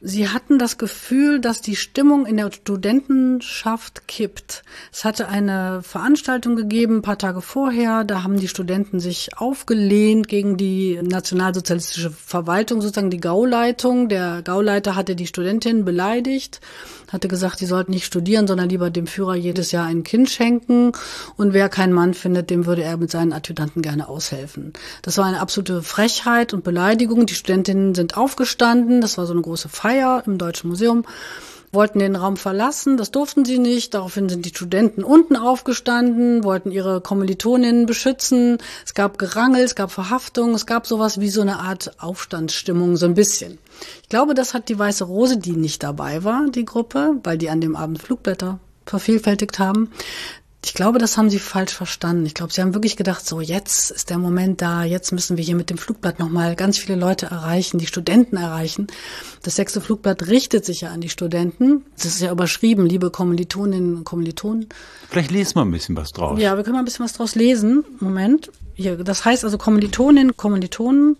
Sie hatten das Gefühl, dass die Stimmung in der Studentenschaft kippt. Es hatte eine Veranstaltung gegeben, ein paar Tage vorher. Da haben die Studenten sich aufgelehnt gegen die nationalsozialistische Verwaltung, sozusagen die Gauleitung. Der Gauleiter hatte die Studentin beleidigt hatte gesagt, die sollten nicht studieren, sondern lieber dem Führer jedes Jahr ein Kind schenken. Und wer keinen Mann findet, dem würde er mit seinen Adjutanten gerne aushelfen. Das war eine absolute Frechheit und Beleidigung. Die Studentinnen sind aufgestanden. Das war so eine große Feier im Deutschen Museum wollten den Raum verlassen, das durften sie nicht. Daraufhin sind die Studenten unten aufgestanden, wollten ihre Kommilitoninnen beschützen. Es gab Gerangel, es gab Verhaftung, es gab sowas wie so eine Art Aufstandsstimmung, so ein bisschen. Ich glaube, das hat die Weiße Rose, die nicht dabei war, die Gruppe, weil die an dem Abend Flugblätter vervielfältigt haben, ich glaube, das haben sie falsch verstanden. Ich glaube, sie haben wirklich gedacht, so jetzt ist der Moment da, jetzt müssen wir hier mit dem Flugblatt nochmal ganz viele Leute erreichen, die Studenten erreichen. Das sechste Flugblatt richtet sich ja an die Studenten. Das ist ja überschrieben, liebe Kommilitoninnen und Kommilitonen. Vielleicht lesen wir ein bisschen was draus. Ja, wir können mal ein bisschen was draus lesen. Moment. Hier, das heißt also Kommilitoninnen, Kommilitonen.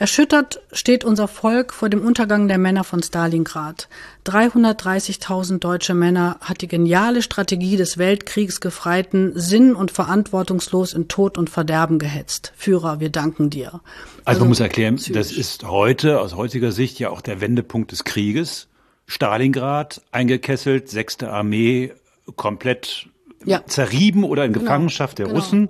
Erschüttert steht unser Volk vor dem Untergang der Männer von Stalingrad. 330.000 deutsche Männer hat die geniale Strategie des Weltkriegsgefreiten sinn- und verantwortungslos in Tod und Verderben gehetzt. Führer, wir danken dir. Also, also man muss erklären, das ist heute aus heutiger Sicht ja auch der Wendepunkt des Krieges. Stalingrad eingekesselt, sechste Armee komplett ja. zerrieben oder in genau. Gefangenschaft der genau. Russen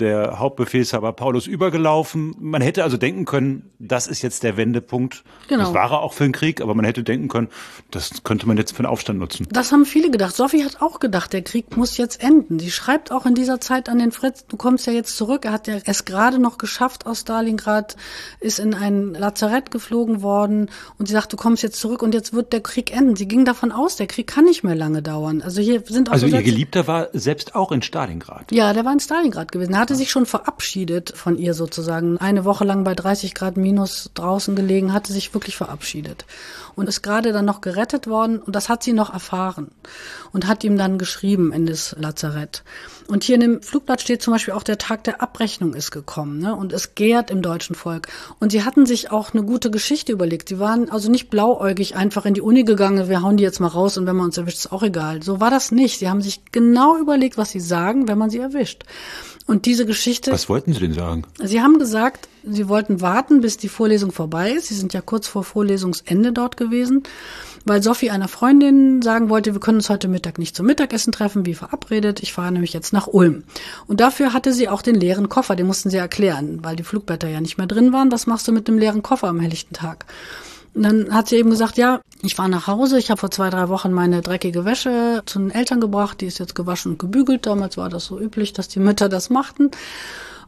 der Hauptbefehlshaber Paulus übergelaufen. Man hätte also denken können, das ist jetzt der Wendepunkt. Genau. Das war er auch für den Krieg, aber man hätte denken können, das könnte man jetzt für den Aufstand nutzen. Das haben viele gedacht. Sophie hat auch gedacht, der Krieg muss jetzt enden. Sie schreibt auch in dieser Zeit an den Fritz, du kommst ja jetzt zurück. Er hat ja es gerade noch geschafft aus Stalingrad, ist in ein Lazarett geflogen worden und sie sagt, du kommst jetzt zurück und jetzt wird der Krieg enden. Sie ging davon aus, der Krieg kann nicht mehr lange dauern. Also hier sind auch Also so ihr Geliebter war selbst auch in Stalingrad. Ja, der war in Stalingrad gewesen. Er hatte sich schon verabschiedet von ihr sozusagen. Eine Woche lang bei 30 Grad minus draußen gelegen, hatte sich wirklich verabschiedet. Und ist gerade dann noch gerettet worden und das hat sie noch erfahren. Und hat ihm dann geschrieben in das Lazarett. Und hier in dem Flugblatt steht zum Beispiel auch, der Tag der Abrechnung ist gekommen. Ne? Und es gärt im deutschen Volk. Und sie hatten sich auch eine gute Geschichte überlegt. Sie waren also nicht blauäugig einfach in die Uni gegangen, wir hauen die jetzt mal raus und wenn man uns erwischt, ist auch egal. So war das nicht. Sie haben sich genau überlegt, was sie sagen, wenn man sie erwischt. Und diese diese Geschichte. Was wollten Sie denn sagen? Sie haben gesagt, Sie wollten warten, bis die Vorlesung vorbei ist. Sie sind ja kurz vor Vorlesungsende dort gewesen, weil Sophie einer Freundin sagen wollte, wir können uns heute Mittag nicht zum Mittagessen treffen, wie verabredet. Ich fahre nämlich jetzt nach Ulm. Und dafür hatte sie auch den leeren Koffer, den mussten sie erklären, weil die Flugblätter ja nicht mehr drin waren. Was machst du mit dem leeren Koffer am helllichten Tag? Und dann hat sie eben gesagt, ja, ich fahre nach Hause, ich habe vor zwei, drei Wochen meine dreckige Wäsche zu den Eltern gebracht, die ist jetzt gewaschen und gebügelt. Damals war das so üblich, dass die Mütter das machten.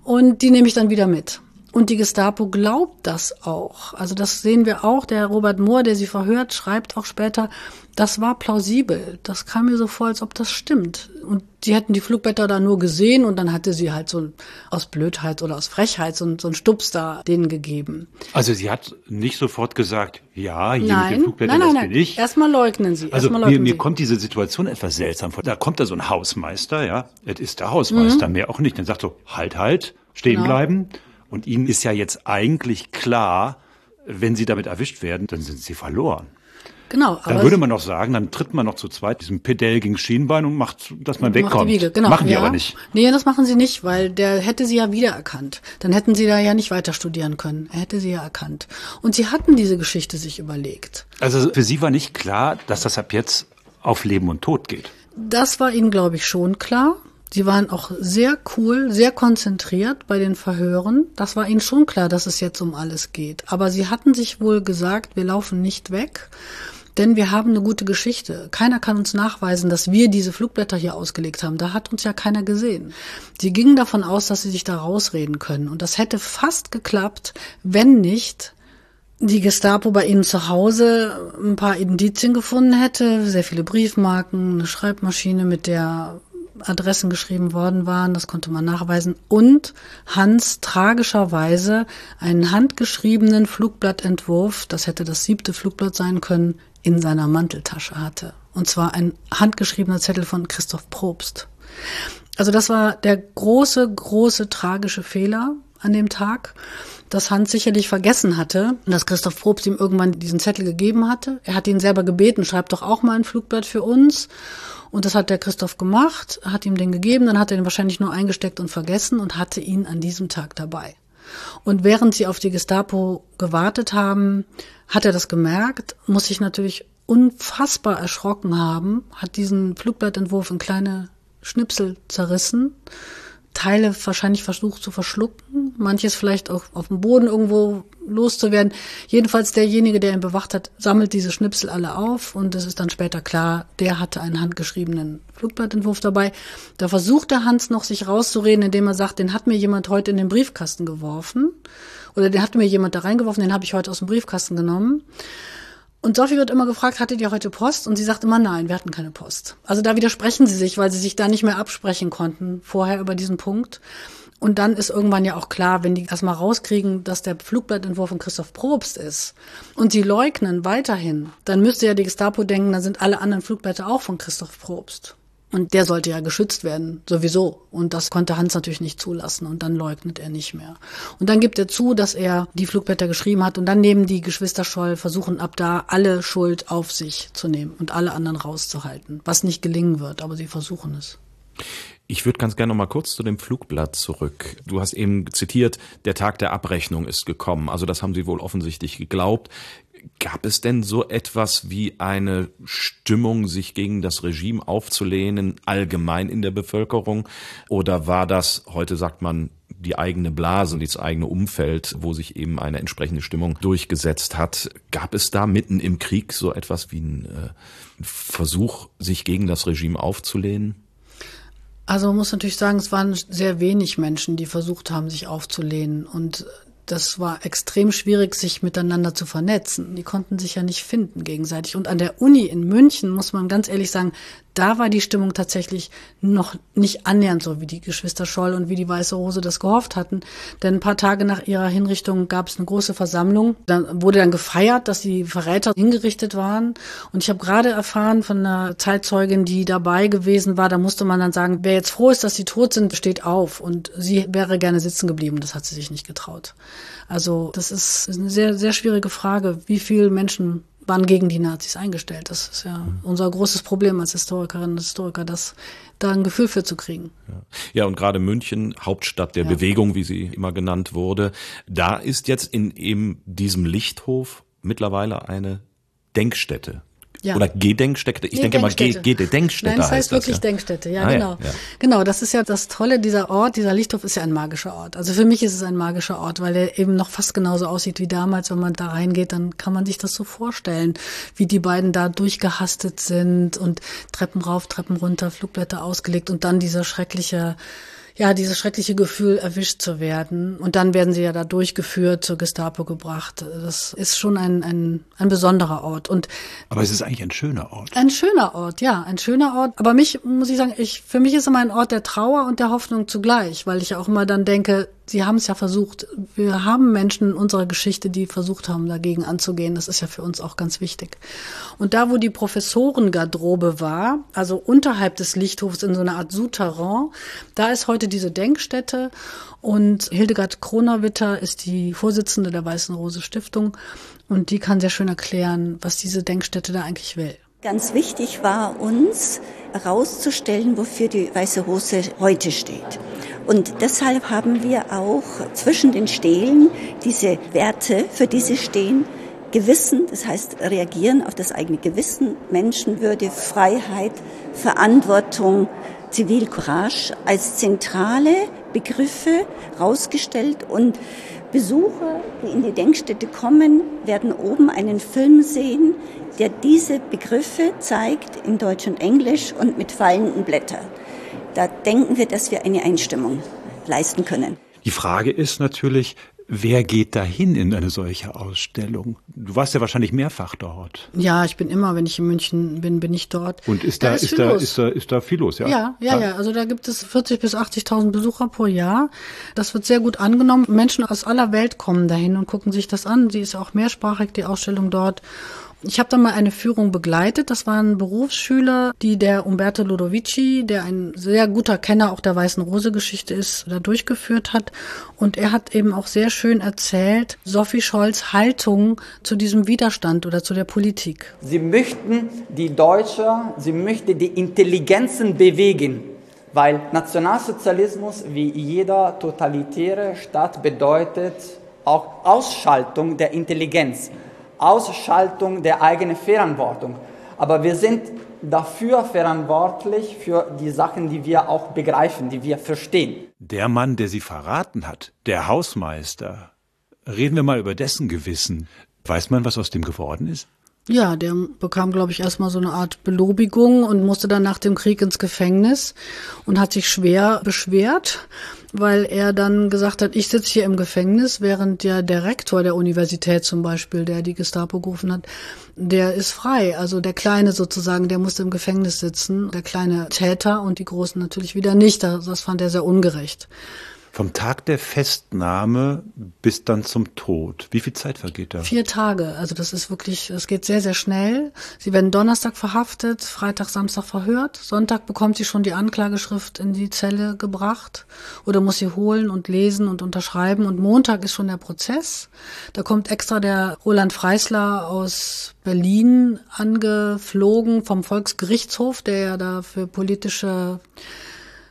Und die nehme ich dann wieder mit. Und die Gestapo glaubt das auch. Also das sehen wir auch. Der Robert Mohr, der sie verhört, schreibt auch später, das war plausibel. Das kam mir so vor, als ob das stimmt. Und sie hätten die Flugblätter da nur gesehen und dann hatte sie halt so aus Blödheit oder aus Frechheit so, so einen Stups da denen gegeben. Also sie hat nicht sofort gesagt, ja, hier nein, mit den Flugblättern, nein, nein, das nein. bin ich. Erstmal leugnen sie. Also Erstmal mir, leugnen mir sie. kommt diese Situation etwas seltsam vor. Da kommt da so ein Hausmeister, ja, es ist der Hausmeister, Mhm. mehr auch nicht. Dann sagt so, halt, halt, stehen Genau. bleiben. Und ihnen ist ja jetzt eigentlich klar, wenn sie damit erwischt werden, dann sind sie verloren. Genau, Dann würde man noch sagen, dann tritt man noch zu zweit diesem Pedell gegen Schienbein und macht, dass man Macht die wegkommt. Wiege, genau. Machen die ja. aber nicht. Nee, das machen sie nicht, weil der hätte sie ja wiedererkannt. Dann hätten sie da ja nicht weiter studieren können. Er hätte sie ja erkannt. Und sie hatten diese Geschichte sich überlegt. Also für sie war nicht klar, dass das ab jetzt auf Leben und Tod geht. Das war ihnen, glaube ich, schon klar. Sie waren auch sehr cool, sehr konzentriert bei den Verhören. Das war ihnen schon klar, dass es jetzt um alles geht. Aber sie hatten sich wohl gesagt, wir laufen nicht weg, denn wir haben eine gute Geschichte. Keiner kann uns nachweisen, dass wir diese Flugblätter hier ausgelegt haben. Da hat uns ja keiner gesehen. Sie gingen davon aus, dass sie sich da rausreden können. Und das hätte fast geklappt, wenn nicht die Gestapo bei ihnen zu Hause ein paar Indizien gefunden hätte, sehr viele Briefmarken, eine Schreibmaschine, mit der Adressen geschrieben worden waren, das konnte man nachweisen, und Hans tragischerweise einen handgeschriebenen Flugblattentwurf, das hätte das siebte Flugblatt sein können, in seiner Manteltasche hatte. Und zwar ein handgeschriebener Zettel von Christoph Probst. Also das war der große, große tragische Fehler an dem Tag, dass Hans sicherlich vergessen hatte, dass Christoph Probst ihm irgendwann diesen Zettel gegeben hatte. Er hat ihn selber gebeten, schreib doch auch mal ein Flugblatt für uns. Und das hat der Christoph gemacht, hat ihm den gegeben, dann hat er ihn wahrscheinlich nur eingesteckt und vergessen und hatte ihn an diesem Tag dabei. Und während sie auf die Gestapo gewartet haben, hat er das gemerkt, muss sich natürlich unfassbar erschrocken haben, hat diesen Flugblattentwurf in kleine Schnipsel zerrissen, Teile wahrscheinlich versucht zu verschlucken, manches vielleicht auch auf dem Boden irgendwo loszuwerden. Jedenfalls derjenige, der ihn bewacht hat, sammelt diese Schnipsel alle auf und es ist dann später klar, der hatte einen handgeschriebenen Flugblattentwurf dabei. Da versucht der Hans noch sich rauszureden, indem er sagt, den hat mir jemand heute in den Briefkasten geworfen oder den hat mir jemand da reingeworfen, den habe ich heute aus dem Briefkasten genommen. Und Sophie wird immer gefragt, hattet ihr heute Post? Und sie sagt immer, nein, wir hatten keine Post. Also da widersprechen sie sich, weil sie sich da nicht mehr absprechen konnten vorher über diesen Punkt. Und dann ist irgendwann ja auch klar, wenn die erstmal rauskriegen, dass der Flugblattentwurf von Christoph Probst ist und sie leugnen weiterhin, dann müsste ja die Gestapo denken, dann sind alle anderen Flugblätter auch von Christoph Probst. Und der sollte ja geschützt werden, sowieso. Und das konnte Hans natürlich nicht zulassen. Und dann leugnet er nicht mehr. Und dann gibt er zu, dass er die Flugblätter geschrieben hat. Und dann nehmen die Geschwister Scholl, versuchen ab da alle Schuld auf sich zu nehmen und alle anderen rauszuhalten. Was nicht gelingen wird, aber sie versuchen es. Ich würde ganz gerne noch mal kurz zu dem Flugblatt zurück. Du hast eben zitiert, der Tag der Abrechnung ist gekommen. Also das haben sie wohl offensichtlich geglaubt. Gab es denn so etwas wie eine Stimmung, sich gegen das Regime aufzulehnen, allgemein in der Bevölkerung? Oder war das, heute sagt man, die eigene Blase, das eigene Umfeld, wo sich eben eine entsprechende Stimmung durchgesetzt hat? Gab es da mitten im Krieg so etwas wie einen äh, Versuch, sich gegen das Regime aufzulehnen? Also man muss natürlich sagen, es waren sehr wenig Menschen, die versucht haben, sich aufzulehnen. Und das war extrem schwierig, sich miteinander zu vernetzen. Die konnten sich ja nicht finden gegenseitig. Und an der Uni in München, muss man ganz ehrlich sagen, da war die Stimmung tatsächlich noch nicht annähernd so, wie die Geschwister Scholl und wie die Weiße Rose das gehofft hatten. Denn ein paar Tage nach ihrer Hinrichtung gab es eine große Versammlung. Dann wurde dann gefeiert, dass die Verräter hingerichtet waren. Und ich habe gerade erfahren von einer Zeitzeugin, die dabei gewesen war, da musste man dann sagen, wer jetzt froh ist, dass sie tot sind, steht auf. Und sie wäre gerne sitzen geblieben. Das hat sie sich nicht getraut. Also das ist eine sehr, sehr schwierige Frage, wie viele Menschen waren gegen die Nazis eingestellt. Das ist ja unser großes Problem als Historikerinnen und Historiker, das da ein Gefühl für zu kriegen. Ja, ja und gerade München, Hauptstadt der ja. Bewegung, wie sie immer genannt wurde, da ist jetzt in eben diesem Lichthof mittlerweile eine Denkstätte. Ja. Oder Gedenkstätte. Ich nee, denke immer Gedenkstätte. Nein, das heißt, wirklich das, ja. Denkstätte. Ja, ah, genau. Ja, Genau, das ist ja das Tolle. Dieser Ort, dieser Lichthof ist ja ein magischer Ort. Also für mich ist es ein magischer Ort, weil er eben noch fast genauso aussieht wie damals. Wenn man da reingeht, dann kann man sich das so vorstellen, wie die beiden da durchgehastet sind und Treppen rauf, Treppen runter, Flugblätter ausgelegt und dann dieser schreckliche ja, dieses schreckliche Gefühl, erwischt zu werden. Und dann werden sie ja da durchgeführt, zur Gestapo gebracht. Das ist schon ein, ein, ein besonderer Ort. Und Aber es ist eigentlich ein schöner Ort. Ein schöner Ort, ja, ein schöner Ort. Aber mich, muss ich sagen, ich, für mich ist immer ein Ort der Trauer und der Hoffnung zugleich, weil ich auch immer dann denke, Sie haben es ja versucht. Wir haben Menschen in unserer Geschichte, die versucht haben, dagegen anzugehen. Das ist ja für uns auch ganz wichtig. Und da, wo die Professorengarderobe war, also unterhalb des Lichthofs in so einer Art Souterrain, da ist heute diese Denkstätte. Und Hildegard Kronawitter ist die Vorsitzende der Weißen Rose Stiftung. Und die kann sehr schön erklären, was diese Denkstätte da eigentlich will. Ganz wichtig war uns herauszustellen, wofür die Weiße Rose heute steht. Und deshalb haben wir auch zwischen den Stelen diese Werte, für die sie stehen, Gewissen, das heißt reagieren auf das eigene Gewissen, Menschenwürde, Freiheit, Verantwortung, Zivilcourage als zentrale Begriffe rausgestellt. Und Besucher, die in die Denkstätte kommen, werden oben einen Film sehen, der diese Begriffe zeigt in Deutsch und Englisch und mit fallenden Blättern da denken wir, dass wir eine Einstimmung leisten können. Die Frage ist natürlich, Wer geht dahin in eine solche Ausstellung? Du warst ja wahrscheinlich mehrfach dort. Ja, ich bin immer, wenn ich in München bin, bin ich dort. Und ist da, da ist, ist da, ist da, ist da viel los, ja? Ja, ja, ja. Also da gibt es 40 bis 80.000 Besucher pro Jahr. Das wird sehr gut angenommen. Menschen aus aller Welt kommen dahin und gucken sich das an. Sie ist auch mehrsprachig, die Ausstellung dort. Ich habe dann mal eine Führung begleitet. Das waren Berufsschüler, die der Umberto Ludovici, der ein sehr guter Kenner auch der Weißen Rose Geschichte ist, da durchgeführt hat. Und er hat eben auch sehr schön erzählt, Sophie Scholz Haltung zu diesem Widerstand oder zu der Politik. Sie möchten die Deutsche, sie möchten die Intelligenzen bewegen. Weil Nationalsozialismus wie jeder totalitäre Staat bedeutet auch Ausschaltung der Intelligenz. Ausschaltung der eigenen Verantwortung. Aber wir sind dafür verantwortlich für die Sachen, die wir auch begreifen, die wir verstehen. Der Mann, der sie verraten hat, der Hausmeister, reden wir mal über dessen Gewissen. Weiß man, was aus dem geworden ist? Ja, der bekam, glaube ich, erstmal so eine Art Belobigung und musste dann nach dem Krieg ins Gefängnis und hat sich schwer beschwert weil er dann gesagt hat, ich sitze hier im Gefängnis, während ja der Rektor der Universität zum Beispiel, der die Gestapo gerufen hat, der ist frei. Also der Kleine sozusagen, der musste im Gefängnis sitzen, der kleine Täter und die Großen natürlich wieder nicht. Das fand er sehr ungerecht. Vom Tag der Festnahme bis dann zum Tod. Wie viel Zeit vergeht da? Vier Tage. Also das ist wirklich, das geht sehr, sehr schnell. Sie werden Donnerstag verhaftet, Freitag, Samstag verhört. Sonntag bekommt sie schon die Anklageschrift in die Zelle gebracht oder muss sie holen und lesen und unterschreiben. Und Montag ist schon der Prozess. Da kommt extra der Roland Freisler aus Berlin angeflogen vom Volksgerichtshof, der ja da für politische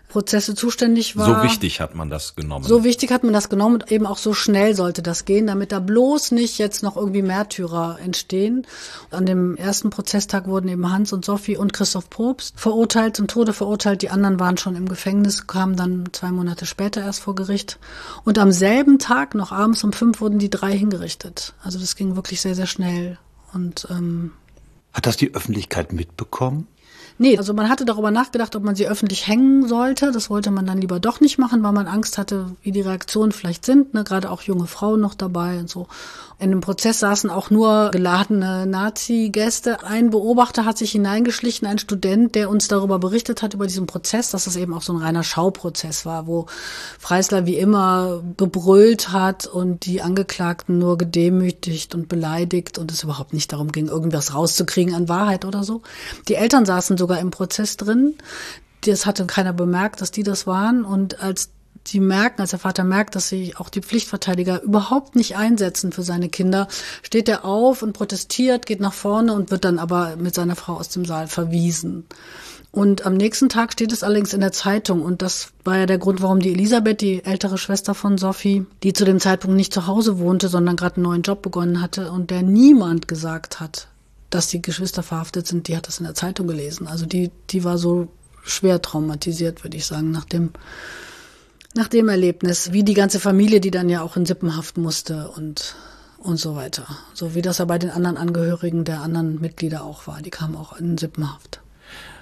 Prozesse zuständig war. So wichtig hat man das genommen. So wichtig hat man das genommen und eben auch so schnell sollte das gehen, damit da bloß nicht jetzt noch irgendwie Märtyrer entstehen. An dem ersten Prozesstag wurden eben Hans und Sophie und Christoph Probst verurteilt, zum Tode verurteilt. Die anderen waren schon im Gefängnis, kamen dann zwei Monate später erst vor Gericht. Und am selben Tag, noch abends um fünf, wurden die drei hingerichtet. Also das ging wirklich sehr, sehr schnell. Und ähm, hat das die Öffentlichkeit mitbekommen? Nee, also man hatte darüber nachgedacht, ob man sie öffentlich hängen sollte. Das wollte man dann lieber doch nicht machen, weil man Angst hatte, wie die Reaktionen vielleicht sind. Ne? Gerade auch junge Frauen noch dabei und so. In dem Prozess saßen auch nur geladene Nazi-Gäste. Ein Beobachter hat sich hineingeschlichen, ein Student, der uns darüber berichtet hat, über diesen Prozess, dass es eben auch so ein reiner Schauprozess war, wo Freisler wie immer gebrüllt hat und die Angeklagten nur gedemütigt und beleidigt und es überhaupt nicht darum ging, irgendwas rauszukriegen an Wahrheit oder so. Die Eltern saßen sogar im Prozess drin. Das hatte keiner bemerkt, dass die das waren. Und als die merken, als der Vater merkt, dass sie auch die Pflichtverteidiger überhaupt nicht einsetzen für seine Kinder, steht er auf und protestiert, geht nach vorne und wird dann aber mit seiner Frau aus dem Saal verwiesen. Und am nächsten Tag steht es allerdings in der Zeitung. Und das war ja der Grund, warum die Elisabeth, die ältere Schwester von Sophie, die zu dem Zeitpunkt nicht zu Hause wohnte, sondern gerade einen neuen Job begonnen hatte und der niemand gesagt hat, dass die Geschwister verhaftet sind, die hat das in der Zeitung gelesen. Also die, die war so schwer traumatisiert, würde ich sagen, nach dem, nach dem Erlebnis, wie die ganze Familie, die dann ja auch in Sippenhaft musste und, und so weiter. So wie das ja bei den anderen Angehörigen der anderen Mitglieder auch war. Die kamen auch in Sippenhaft.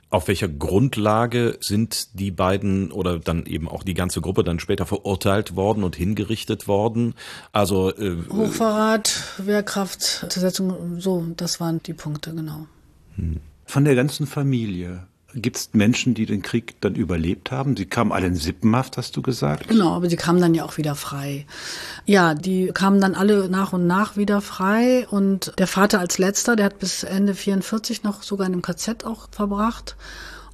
Auf welcher Grundlage sind die beiden oder dann eben auch die ganze Gruppe dann später verurteilt worden und hingerichtet worden? Also äh, Hochverrat, Wehrkraft, Zersetzung, so, das waren die Punkte, genau. Von der ganzen Familie, Gibt es Menschen, die den Krieg dann überlebt haben? Sie kamen alle in Sippenhaft, hast du gesagt? Genau, aber sie kamen dann ja auch wieder frei. Ja, die kamen dann alle nach und nach wieder frei und der Vater als letzter, der hat bis Ende 44 noch sogar in einem KZ auch verbracht.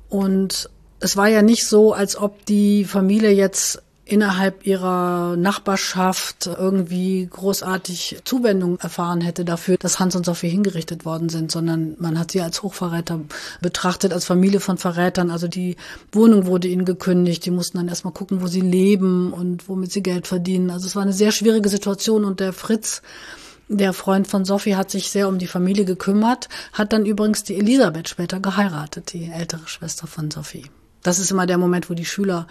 Und es war ja nicht so, als ob die Familie jetzt innerhalb ihrer Nachbarschaft irgendwie großartig Zuwendung erfahren hätte dafür, dass Hans und Sophie hingerichtet worden sind, sondern man hat sie als Hochverräter betrachtet, als Familie von Verrätern. Also die Wohnung wurde ihnen gekündigt, die mussten dann erstmal gucken, wo sie leben und womit sie Geld verdienen. Also es war eine sehr schwierige Situation und der Fritz, der Freund von Sophie hat sich sehr um die Familie gekümmert, hat dann übrigens die Elisabeth später geheiratet, die ältere Schwester von Sophie. Das ist immer der Moment, wo die Schüler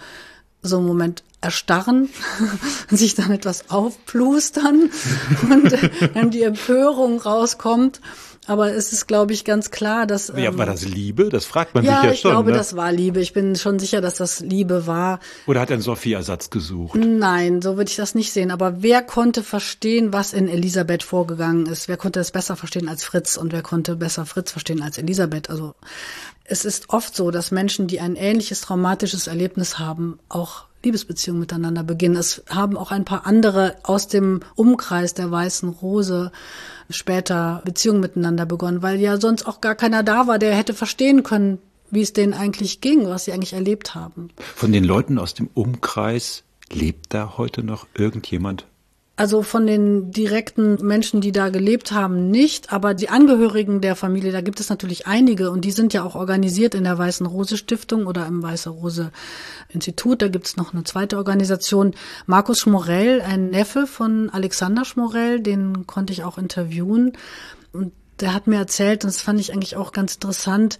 so einen Moment erstarren, sich dann etwas aufplustern und dann die Empörung rauskommt. Aber es ist, glaube ich, ganz klar, dass. Ja, ähm, war das Liebe? Das fragt man ja, sich ja ich schon. Ich glaube, ne? das war Liebe. Ich bin schon sicher, dass das Liebe war. Oder hat er einen Sophie-Ersatz gesucht? Nein, so würde ich das nicht sehen. Aber wer konnte verstehen, was in Elisabeth vorgegangen ist? Wer konnte es besser verstehen als Fritz? Und wer konnte besser Fritz verstehen als Elisabeth? Also, es ist oft so, dass Menschen, die ein ähnliches traumatisches Erlebnis haben, auch Liebesbeziehungen miteinander beginnen. Es haben auch ein paar andere aus dem Umkreis der weißen Rose später Beziehungen miteinander begonnen, weil ja sonst auch gar keiner da war, der hätte verstehen können, wie es denen eigentlich ging, was sie eigentlich erlebt haben. Von den Leuten aus dem Umkreis lebt da heute noch irgendjemand? Also von den direkten Menschen, die da gelebt haben, nicht. Aber die Angehörigen der Familie, da gibt es natürlich einige und die sind ja auch organisiert in der Weißen Rose Stiftung oder im Weiße Rose Institut. Da gibt es noch eine zweite Organisation. Markus Schmorell, ein Neffe von Alexander Schmorell, den konnte ich auch interviewen. Und der hat mir erzählt, und das fand ich eigentlich auch ganz interessant,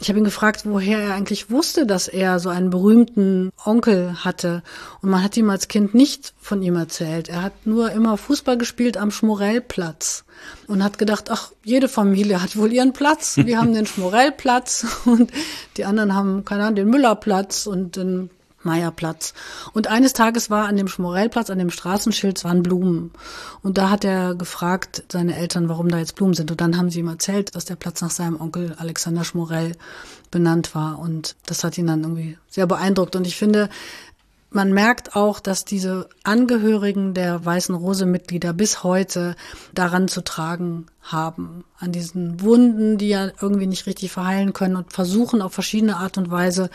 ich habe ihn gefragt, woher er eigentlich wusste, dass er so einen berühmten Onkel hatte. Und man hat ihm als Kind nicht von ihm erzählt. Er hat nur immer Fußball gespielt am Schmorellplatz und hat gedacht, ach, jede Familie hat wohl ihren Platz. Wir haben den Schmorellplatz und die anderen haben, keine Ahnung, den Müllerplatz und den Meierplatz. Und eines Tages war an dem Schmorellplatz, an dem Straßenschild, waren Blumen. Und da hat er gefragt, seine Eltern, warum da jetzt Blumen sind. Und dann haben sie ihm erzählt, dass der Platz nach seinem Onkel Alexander Schmorell benannt war. Und das hat ihn dann irgendwie sehr beeindruckt. Und ich finde, man merkt auch, dass diese Angehörigen der Weißen Rose-Mitglieder bis heute daran zu tragen haben, an diesen Wunden, die ja irgendwie nicht richtig verheilen können und versuchen auf verschiedene Art und Weise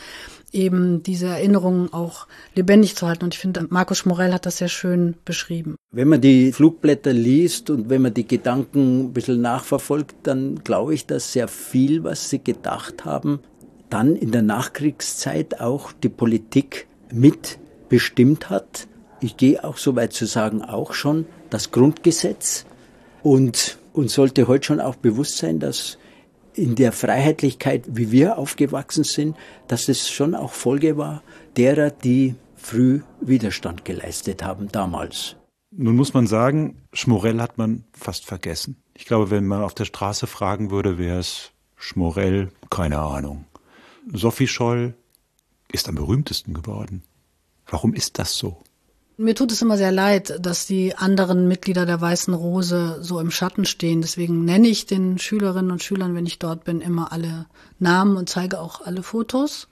eben diese Erinnerungen auch lebendig zu halten. Und ich finde, Markus Morell hat das sehr schön beschrieben. Wenn man die Flugblätter liest und wenn man die Gedanken ein bisschen nachverfolgt, dann glaube ich, dass sehr viel, was sie gedacht haben, dann in der Nachkriegszeit auch die Politik mitbestimmt hat. Ich gehe auch so weit zu sagen, auch schon das Grundgesetz. Und uns sollte heute schon auch bewusst sein, dass in der Freiheitlichkeit, wie wir aufgewachsen sind, dass es schon auch Folge war derer, die früh Widerstand geleistet haben damals. Nun muss man sagen, Schmorell hat man fast vergessen. Ich glaube, wenn man auf der Straße fragen würde, wäre es Schmorell, keine Ahnung. Sophie Scholl ist am berühmtesten geworden. Warum ist das so? Mir tut es immer sehr leid, dass die anderen Mitglieder der Weißen Rose so im Schatten stehen. Deswegen nenne ich den Schülerinnen und Schülern, wenn ich dort bin, immer alle Namen und zeige auch alle Fotos.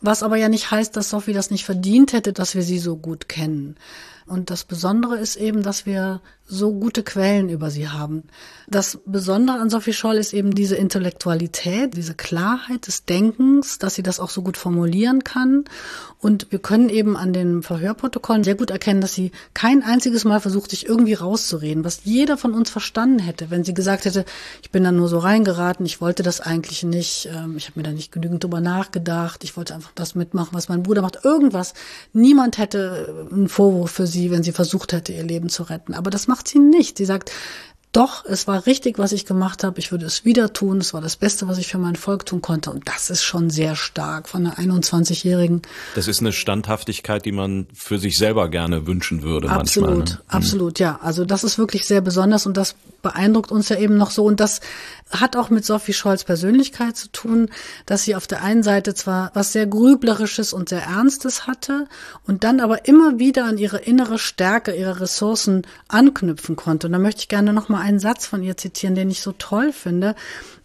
Was aber ja nicht heißt, dass Sophie das nicht verdient hätte, dass wir sie so gut kennen. Und das Besondere ist eben, dass wir so gute Quellen über sie haben. Das Besondere an Sophie Scholl ist eben diese Intellektualität, diese Klarheit des Denkens, dass sie das auch so gut formulieren kann. Und wir können eben an den Verhörprotokollen sehr gut erkennen, dass sie kein einziges Mal versucht, sich irgendwie rauszureden, was jeder von uns verstanden hätte, wenn sie gesagt hätte, ich bin da nur so reingeraten, ich wollte das eigentlich nicht, ähm, ich habe mir da nicht genügend drüber nachgedacht, ich wollte einfach das mitmachen, was mein Bruder macht, irgendwas. Niemand hätte einen Vorwurf für sie, wenn sie versucht hätte, ihr Leben zu retten. Aber das macht sie nicht. Sie sagt, doch, es war richtig, was ich gemacht habe. Ich würde es wieder tun. Es war das Beste, was ich für mein Volk tun konnte. Und das ist schon sehr stark von einer 21-Jährigen. Das ist eine Standhaftigkeit, die man für sich selber gerne wünschen würde absolut, manchmal. Ne? Absolut, ja. Also das ist wirklich sehr besonders und das beeindruckt uns ja eben noch so. Und das hat auch mit Sophie Scholz Persönlichkeit zu tun, dass sie auf der einen Seite zwar was sehr Grüblerisches und sehr Ernstes hatte und dann aber immer wieder an ihre innere Stärke, ihre Ressourcen anknüpfen konnte. Und da möchte ich gerne noch mal einen Satz von ihr zitieren, den ich so toll finde.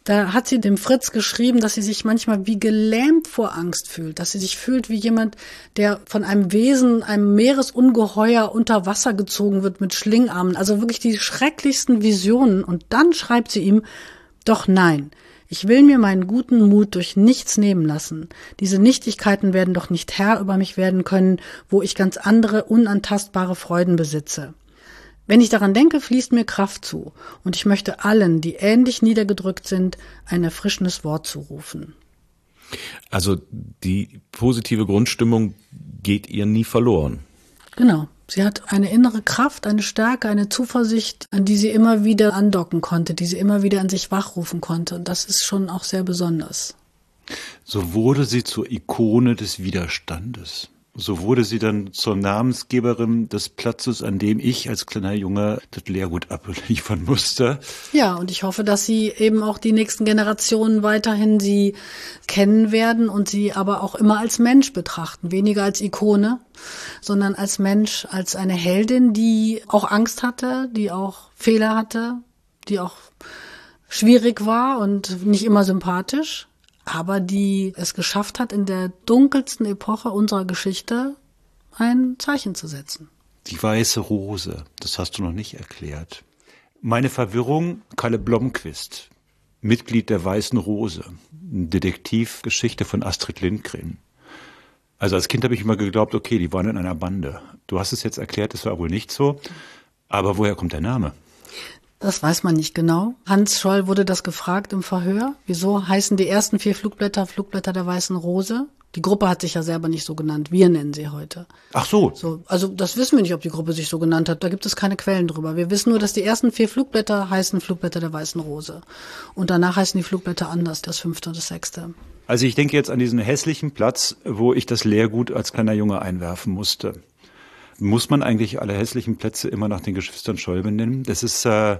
Da hat sie dem Fritz geschrieben, dass sie sich manchmal wie gelähmt vor Angst fühlt, dass sie sich fühlt wie jemand, der von einem Wesen, einem Meeresungeheuer unter Wasser gezogen wird mit Schlingarmen. Also wirklich die schrecklichsten Visionen. Und dann schreibt sie ihm, doch nein, ich will mir meinen guten Mut durch nichts nehmen lassen. Diese Nichtigkeiten werden doch nicht Herr über mich werden können, wo ich ganz andere, unantastbare Freuden besitze. Wenn ich daran denke, fließt mir Kraft zu, und ich möchte allen, die ähnlich niedergedrückt sind, ein erfrischendes Wort zurufen. Also die positive Grundstimmung geht ihr nie verloren. Genau. Sie hat eine innere Kraft, eine Stärke, eine Zuversicht, an die sie immer wieder andocken konnte, die sie immer wieder an sich wachrufen konnte. Und das ist schon auch sehr besonders. So wurde sie zur Ikone des Widerstandes. So wurde sie dann zur Namensgeberin des Platzes, an dem ich als kleiner Junge das Lehrgut abliefern musste. Ja, und ich hoffe, dass sie eben auch die nächsten Generationen weiterhin sie kennen werden und sie aber auch immer als Mensch betrachten, weniger als Ikone, sondern als Mensch, als eine Heldin, die auch Angst hatte, die auch Fehler hatte, die auch schwierig war und nicht immer sympathisch aber die es geschafft hat, in der dunkelsten Epoche unserer Geschichte ein Zeichen zu setzen. Die weiße Rose, das hast du noch nicht erklärt. Meine Verwirrung, Kalle Blomquist, Mitglied der Weißen Rose, Detektivgeschichte von Astrid Lindgren. Also als Kind habe ich immer geglaubt, okay, die waren in einer Bande. Du hast es jetzt erklärt, das war wohl nicht so. Aber woher kommt der Name? Das weiß man nicht genau. Hans Scholl wurde das gefragt im Verhör. Wieso heißen die ersten vier Flugblätter Flugblätter der Weißen Rose? Die Gruppe hat sich ja selber nicht so genannt. Wir nennen sie heute. Ach so. so. Also das wissen wir nicht, ob die Gruppe sich so genannt hat. Da gibt es keine Quellen drüber. Wir wissen nur, dass die ersten vier Flugblätter heißen Flugblätter der Weißen Rose. Und danach heißen die Flugblätter anders, das fünfte und das sechste. Also ich denke jetzt an diesen hässlichen Platz, wo ich das Lehrgut als kleiner Junge einwerfen musste. Muss man eigentlich alle hässlichen Plätze immer nach den Geschwistern Scholl benennen? Das ist, äh,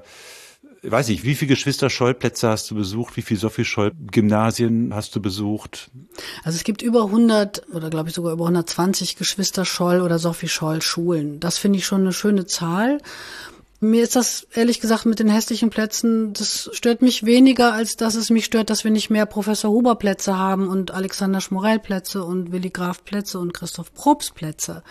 weiß ich, wie viele Geschwister Scholl-Plätze hast du besucht? Wie viele Sophie Scholl-Gymnasien hast du besucht? Also es gibt über 100 oder glaube ich sogar über 120 Geschwister Scholl oder Sophie Scholl Schulen. Das finde ich schon eine schöne Zahl. Mir ist das ehrlich gesagt mit den hässlichen Plätzen, das stört mich weniger, als dass es mich stört, dass wir nicht mehr Professor Huber Plätze haben und Alexander Schmorell Plätze und Willi Graf Plätze und Christoph Probst Plätze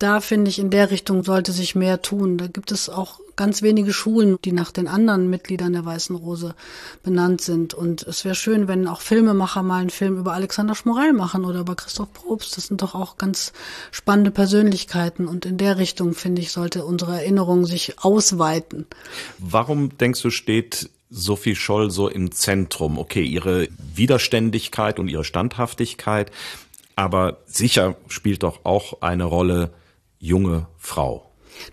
da finde ich, in der Richtung sollte sich mehr tun. Da gibt es auch ganz wenige Schulen, die nach den anderen Mitgliedern der Weißen Rose benannt sind. Und es wäre schön, wenn auch Filmemacher mal einen Film über Alexander Schmorell machen oder über Christoph Probst. Das sind doch auch ganz spannende Persönlichkeiten. Und in der Richtung, finde ich, sollte unsere Erinnerung sich ausweiten. Warum denkst du, steht Sophie Scholl so im Zentrum? Okay, ihre Widerständigkeit und ihre Standhaftigkeit. Aber sicher spielt doch auch eine Rolle, junge Frau.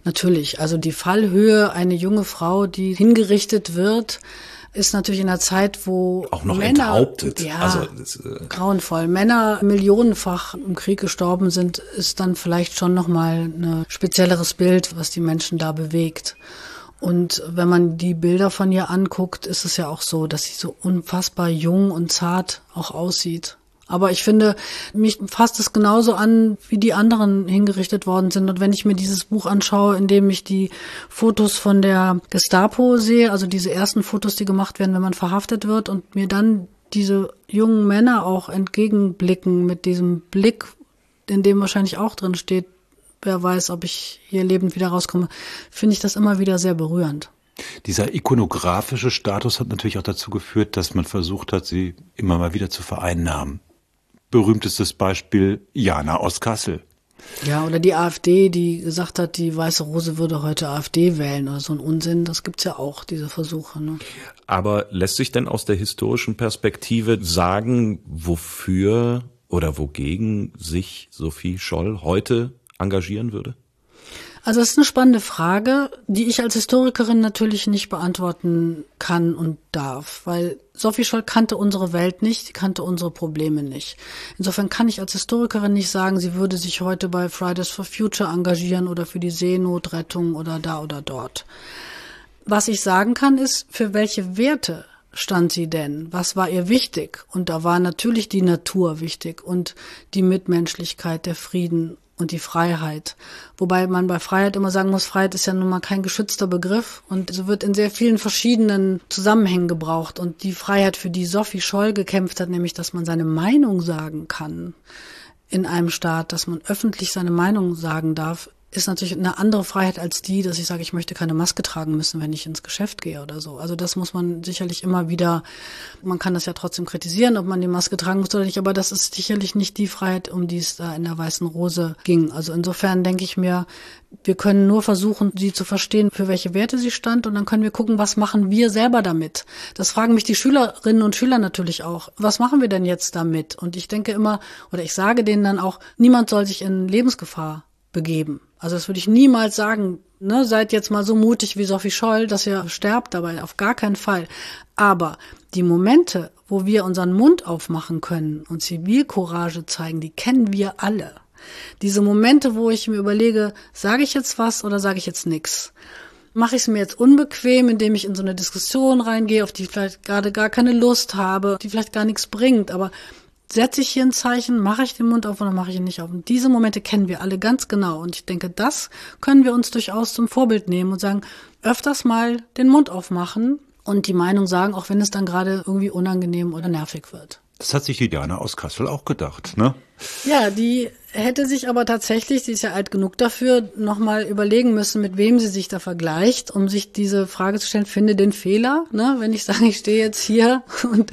Natürlich, also die Fallhöhe, eine junge Frau, die hingerichtet wird, ist natürlich in einer Zeit, wo auch noch Männer, enthauptet. Ja, also, das, äh grauenvoll. Männer millionenfach im Krieg gestorben sind, ist dann vielleicht schon noch mal ein spezielleres Bild, was die Menschen da bewegt. Und wenn man die Bilder von ihr anguckt, ist es ja auch so, dass sie so unfassbar jung und zart auch aussieht. Aber ich finde, mich fasst es genauso an, wie die anderen hingerichtet worden sind. Und wenn ich mir dieses Buch anschaue, in dem ich die Fotos von der Gestapo sehe, also diese ersten Fotos, die gemacht werden, wenn man verhaftet wird, und mir dann diese jungen Männer auch entgegenblicken mit diesem Blick, in dem wahrscheinlich auch drin steht, wer weiß, ob ich hier lebend wieder rauskomme, finde ich das immer wieder sehr berührend. Dieser ikonografische Status hat natürlich auch dazu geführt, dass man versucht hat, sie immer mal wieder zu vereinnahmen. Berühmtestes Beispiel Jana aus Kassel. Ja, oder die AfD, die gesagt hat, die Weiße Rose würde heute AfD wählen oder so ein Unsinn. Das gibt's ja auch, diese Versuche. Ne? Aber lässt sich denn aus der historischen Perspektive sagen, wofür oder wogegen sich Sophie Scholl heute engagieren würde? Also das ist eine spannende Frage, die ich als Historikerin natürlich nicht beantworten kann und darf, weil Sophie Scholl kannte unsere Welt nicht, sie kannte unsere Probleme nicht. Insofern kann ich als Historikerin nicht sagen, sie würde sich heute bei Fridays for Future engagieren oder für die Seenotrettung oder da oder dort. Was ich sagen kann, ist, für welche Werte stand sie denn? Was war ihr wichtig? Und da war natürlich die Natur wichtig und die Mitmenschlichkeit, der Frieden und die Freiheit. Wobei man bei Freiheit immer sagen muss, Freiheit ist ja nun mal kein geschützter Begriff und so wird in sehr vielen verschiedenen Zusammenhängen gebraucht. Und die Freiheit, für die Sophie Scholl gekämpft hat, nämlich, dass man seine Meinung sagen kann in einem Staat, dass man öffentlich seine Meinung sagen darf, ist natürlich eine andere Freiheit als die, dass ich sage, ich möchte keine Maske tragen müssen, wenn ich ins Geschäft gehe oder so. Also das muss man sicherlich immer wieder, man kann das ja trotzdem kritisieren, ob man die Maske tragen muss oder nicht, aber das ist sicherlich nicht die Freiheit, um die es da in der Weißen Rose ging. Also insofern denke ich mir, wir können nur versuchen, sie zu verstehen, für welche Werte sie stand und dann können wir gucken, was machen wir selber damit. Das fragen mich die Schülerinnen und Schüler natürlich auch. Was machen wir denn jetzt damit? Und ich denke immer, oder ich sage denen dann auch, niemand soll sich in Lebensgefahr begeben. Also das würde ich niemals sagen, ne, seid jetzt mal so mutig wie Sophie Scholl, dass ihr sterbt dabei, auf gar keinen Fall. Aber die Momente, wo wir unseren Mund aufmachen können und Zivilcourage zeigen, die kennen wir alle. Diese Momente, wo ich mir überlege, sage ich jetzt was oder sage ich jetzt nix? Mache ich es mir jetzt unbequem, indem ich in so eine Diskussion reingehe, auf die ich vielleicht gerade gar keine Lust habe, die vielleicht gar nichts bringt, aber setze ich hier ein Zeichen, mache ich den Mund auf oder mache ich ihn nicht auf. Und diese Momente kennen wir alle ganz genau. Und ich denke, das können wir uns durchaus zum Vorbild nehmen und sagen, öfters mal den Mund aufmachen und die Meinung sagen, auch wenn es dann gerade irgendwie unangenehm oder nervig wird. Das hat sich die Diana aus Kassel auch gedacht, ne? Ja, die hätte sich aber tatsächlich, sie ist ja alt genug dafür, nochmal überlegen müssen, mit wem sie sich da vergleicht, um sich diese Frage zu stellen, finde den Fehler, ne? Wenn ich sage, ich stehe jetzt hier und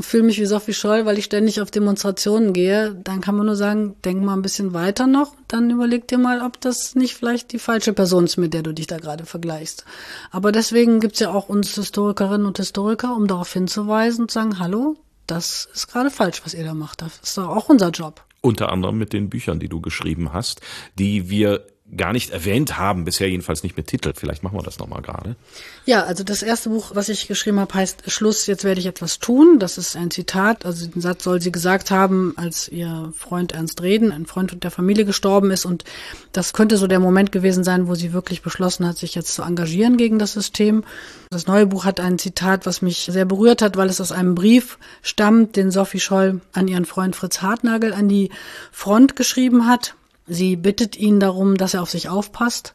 fühle mich wie Sophie Scholl, weil ich ständig auf Demonstrationen gehe, dann kann man nur sagen, denk mal ein bisschen weiter noch, dann überleg dir mal, ob das nicht vielleicht die falsche Person ist, mit der du dich da gerade vergleichst. Aber deswegen gibt's ja auch uns Historikerinnen und Historiker, um darauf hinzuweisen und zu sagen, hallo, das ist gerade falsch, was ihr da macht. Das ist doch auch unser Job. Unter anderem mit den Büchern, die du geschrieben hast, die wir gar nicht erwähnt haben, bisher jedenfalls nicht mit Titel. Vielleicht machen wir das nochmal gerade. Ja, also das erste Buch, was ich geschrieben habe, heißt Schluss, jetzt werde ich etwas tun. Das ist ein Zitat. Also den Satz soll sie gesagt haben, als ihr Freund Ernst Reden, ein Freund der Familie, gestorben ist. Und das könnte so der Moment gewesen sein, wo sie wirklich beschlossen hat, sich jetzt zu engagieren gegen das System. Das neue Buch hat ein Zitat, was mich sehr berührt hat, weil es aus einem Brief stammt, den Sophie Scholl an ihren Freund Fritz Hartnagel an die Front geschrieben hat. Sie bittet ihn darum, dass er auf sich aufpasst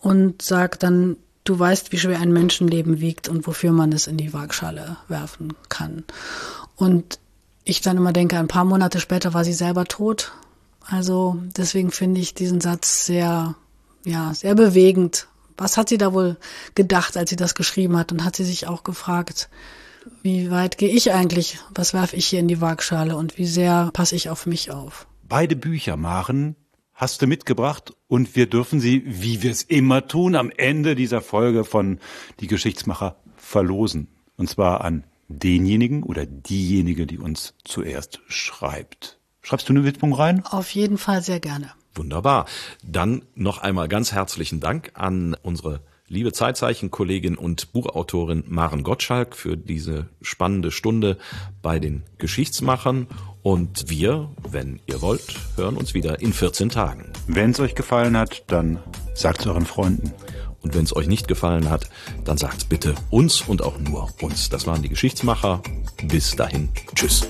und sagt dann, du weißt, wie schwer ein Menschenleben wiegt und wofür man es in die Waagschale werfen kann. Und ich dann immer denke, ein paar Monate später war sie selber tot. Also deswegen finde ich diesen Satz sehr, ja, sehr bewegend. Was hat sie da wohl gedacht, als sie das geschrieben hat? Und hat sie sich auch gefragt, wie weit gehe ich eigentlich? Was werfe ich hier in die Waagschale und wie sehr passe ich auf mich auf? Beide Bücher machen hast du mitgebracht und wir dürfen sie, wie wir es immer tun, am Ende dieser Folge von Die Geschichtsmacher verlosen. Und zwar an denjenigen oder diejenige, die uns zuerst schreibt. Schreibst du eine Widmung rein? Auf jeden Fall sehr gerne. Wunderbar. Dann noch einmal ganz herzlichen Dank an unsere liebe Zeitzeichen-Kollegin und Buchautorin Maren Gottschalk für diese spannende Stunde bei den Geschichtsmachern. Und wir, wenn ihr wollt, hören uns wieder in 14 Tagen. Wenn es euch gefallen hat, dann sagt es euren Freunden. Und wenn es euch nicht gefallen hat, dann sagt bitte uns und auch nur uns. Das waren die Geschichtsmacher. Bis dahin. Tschüss.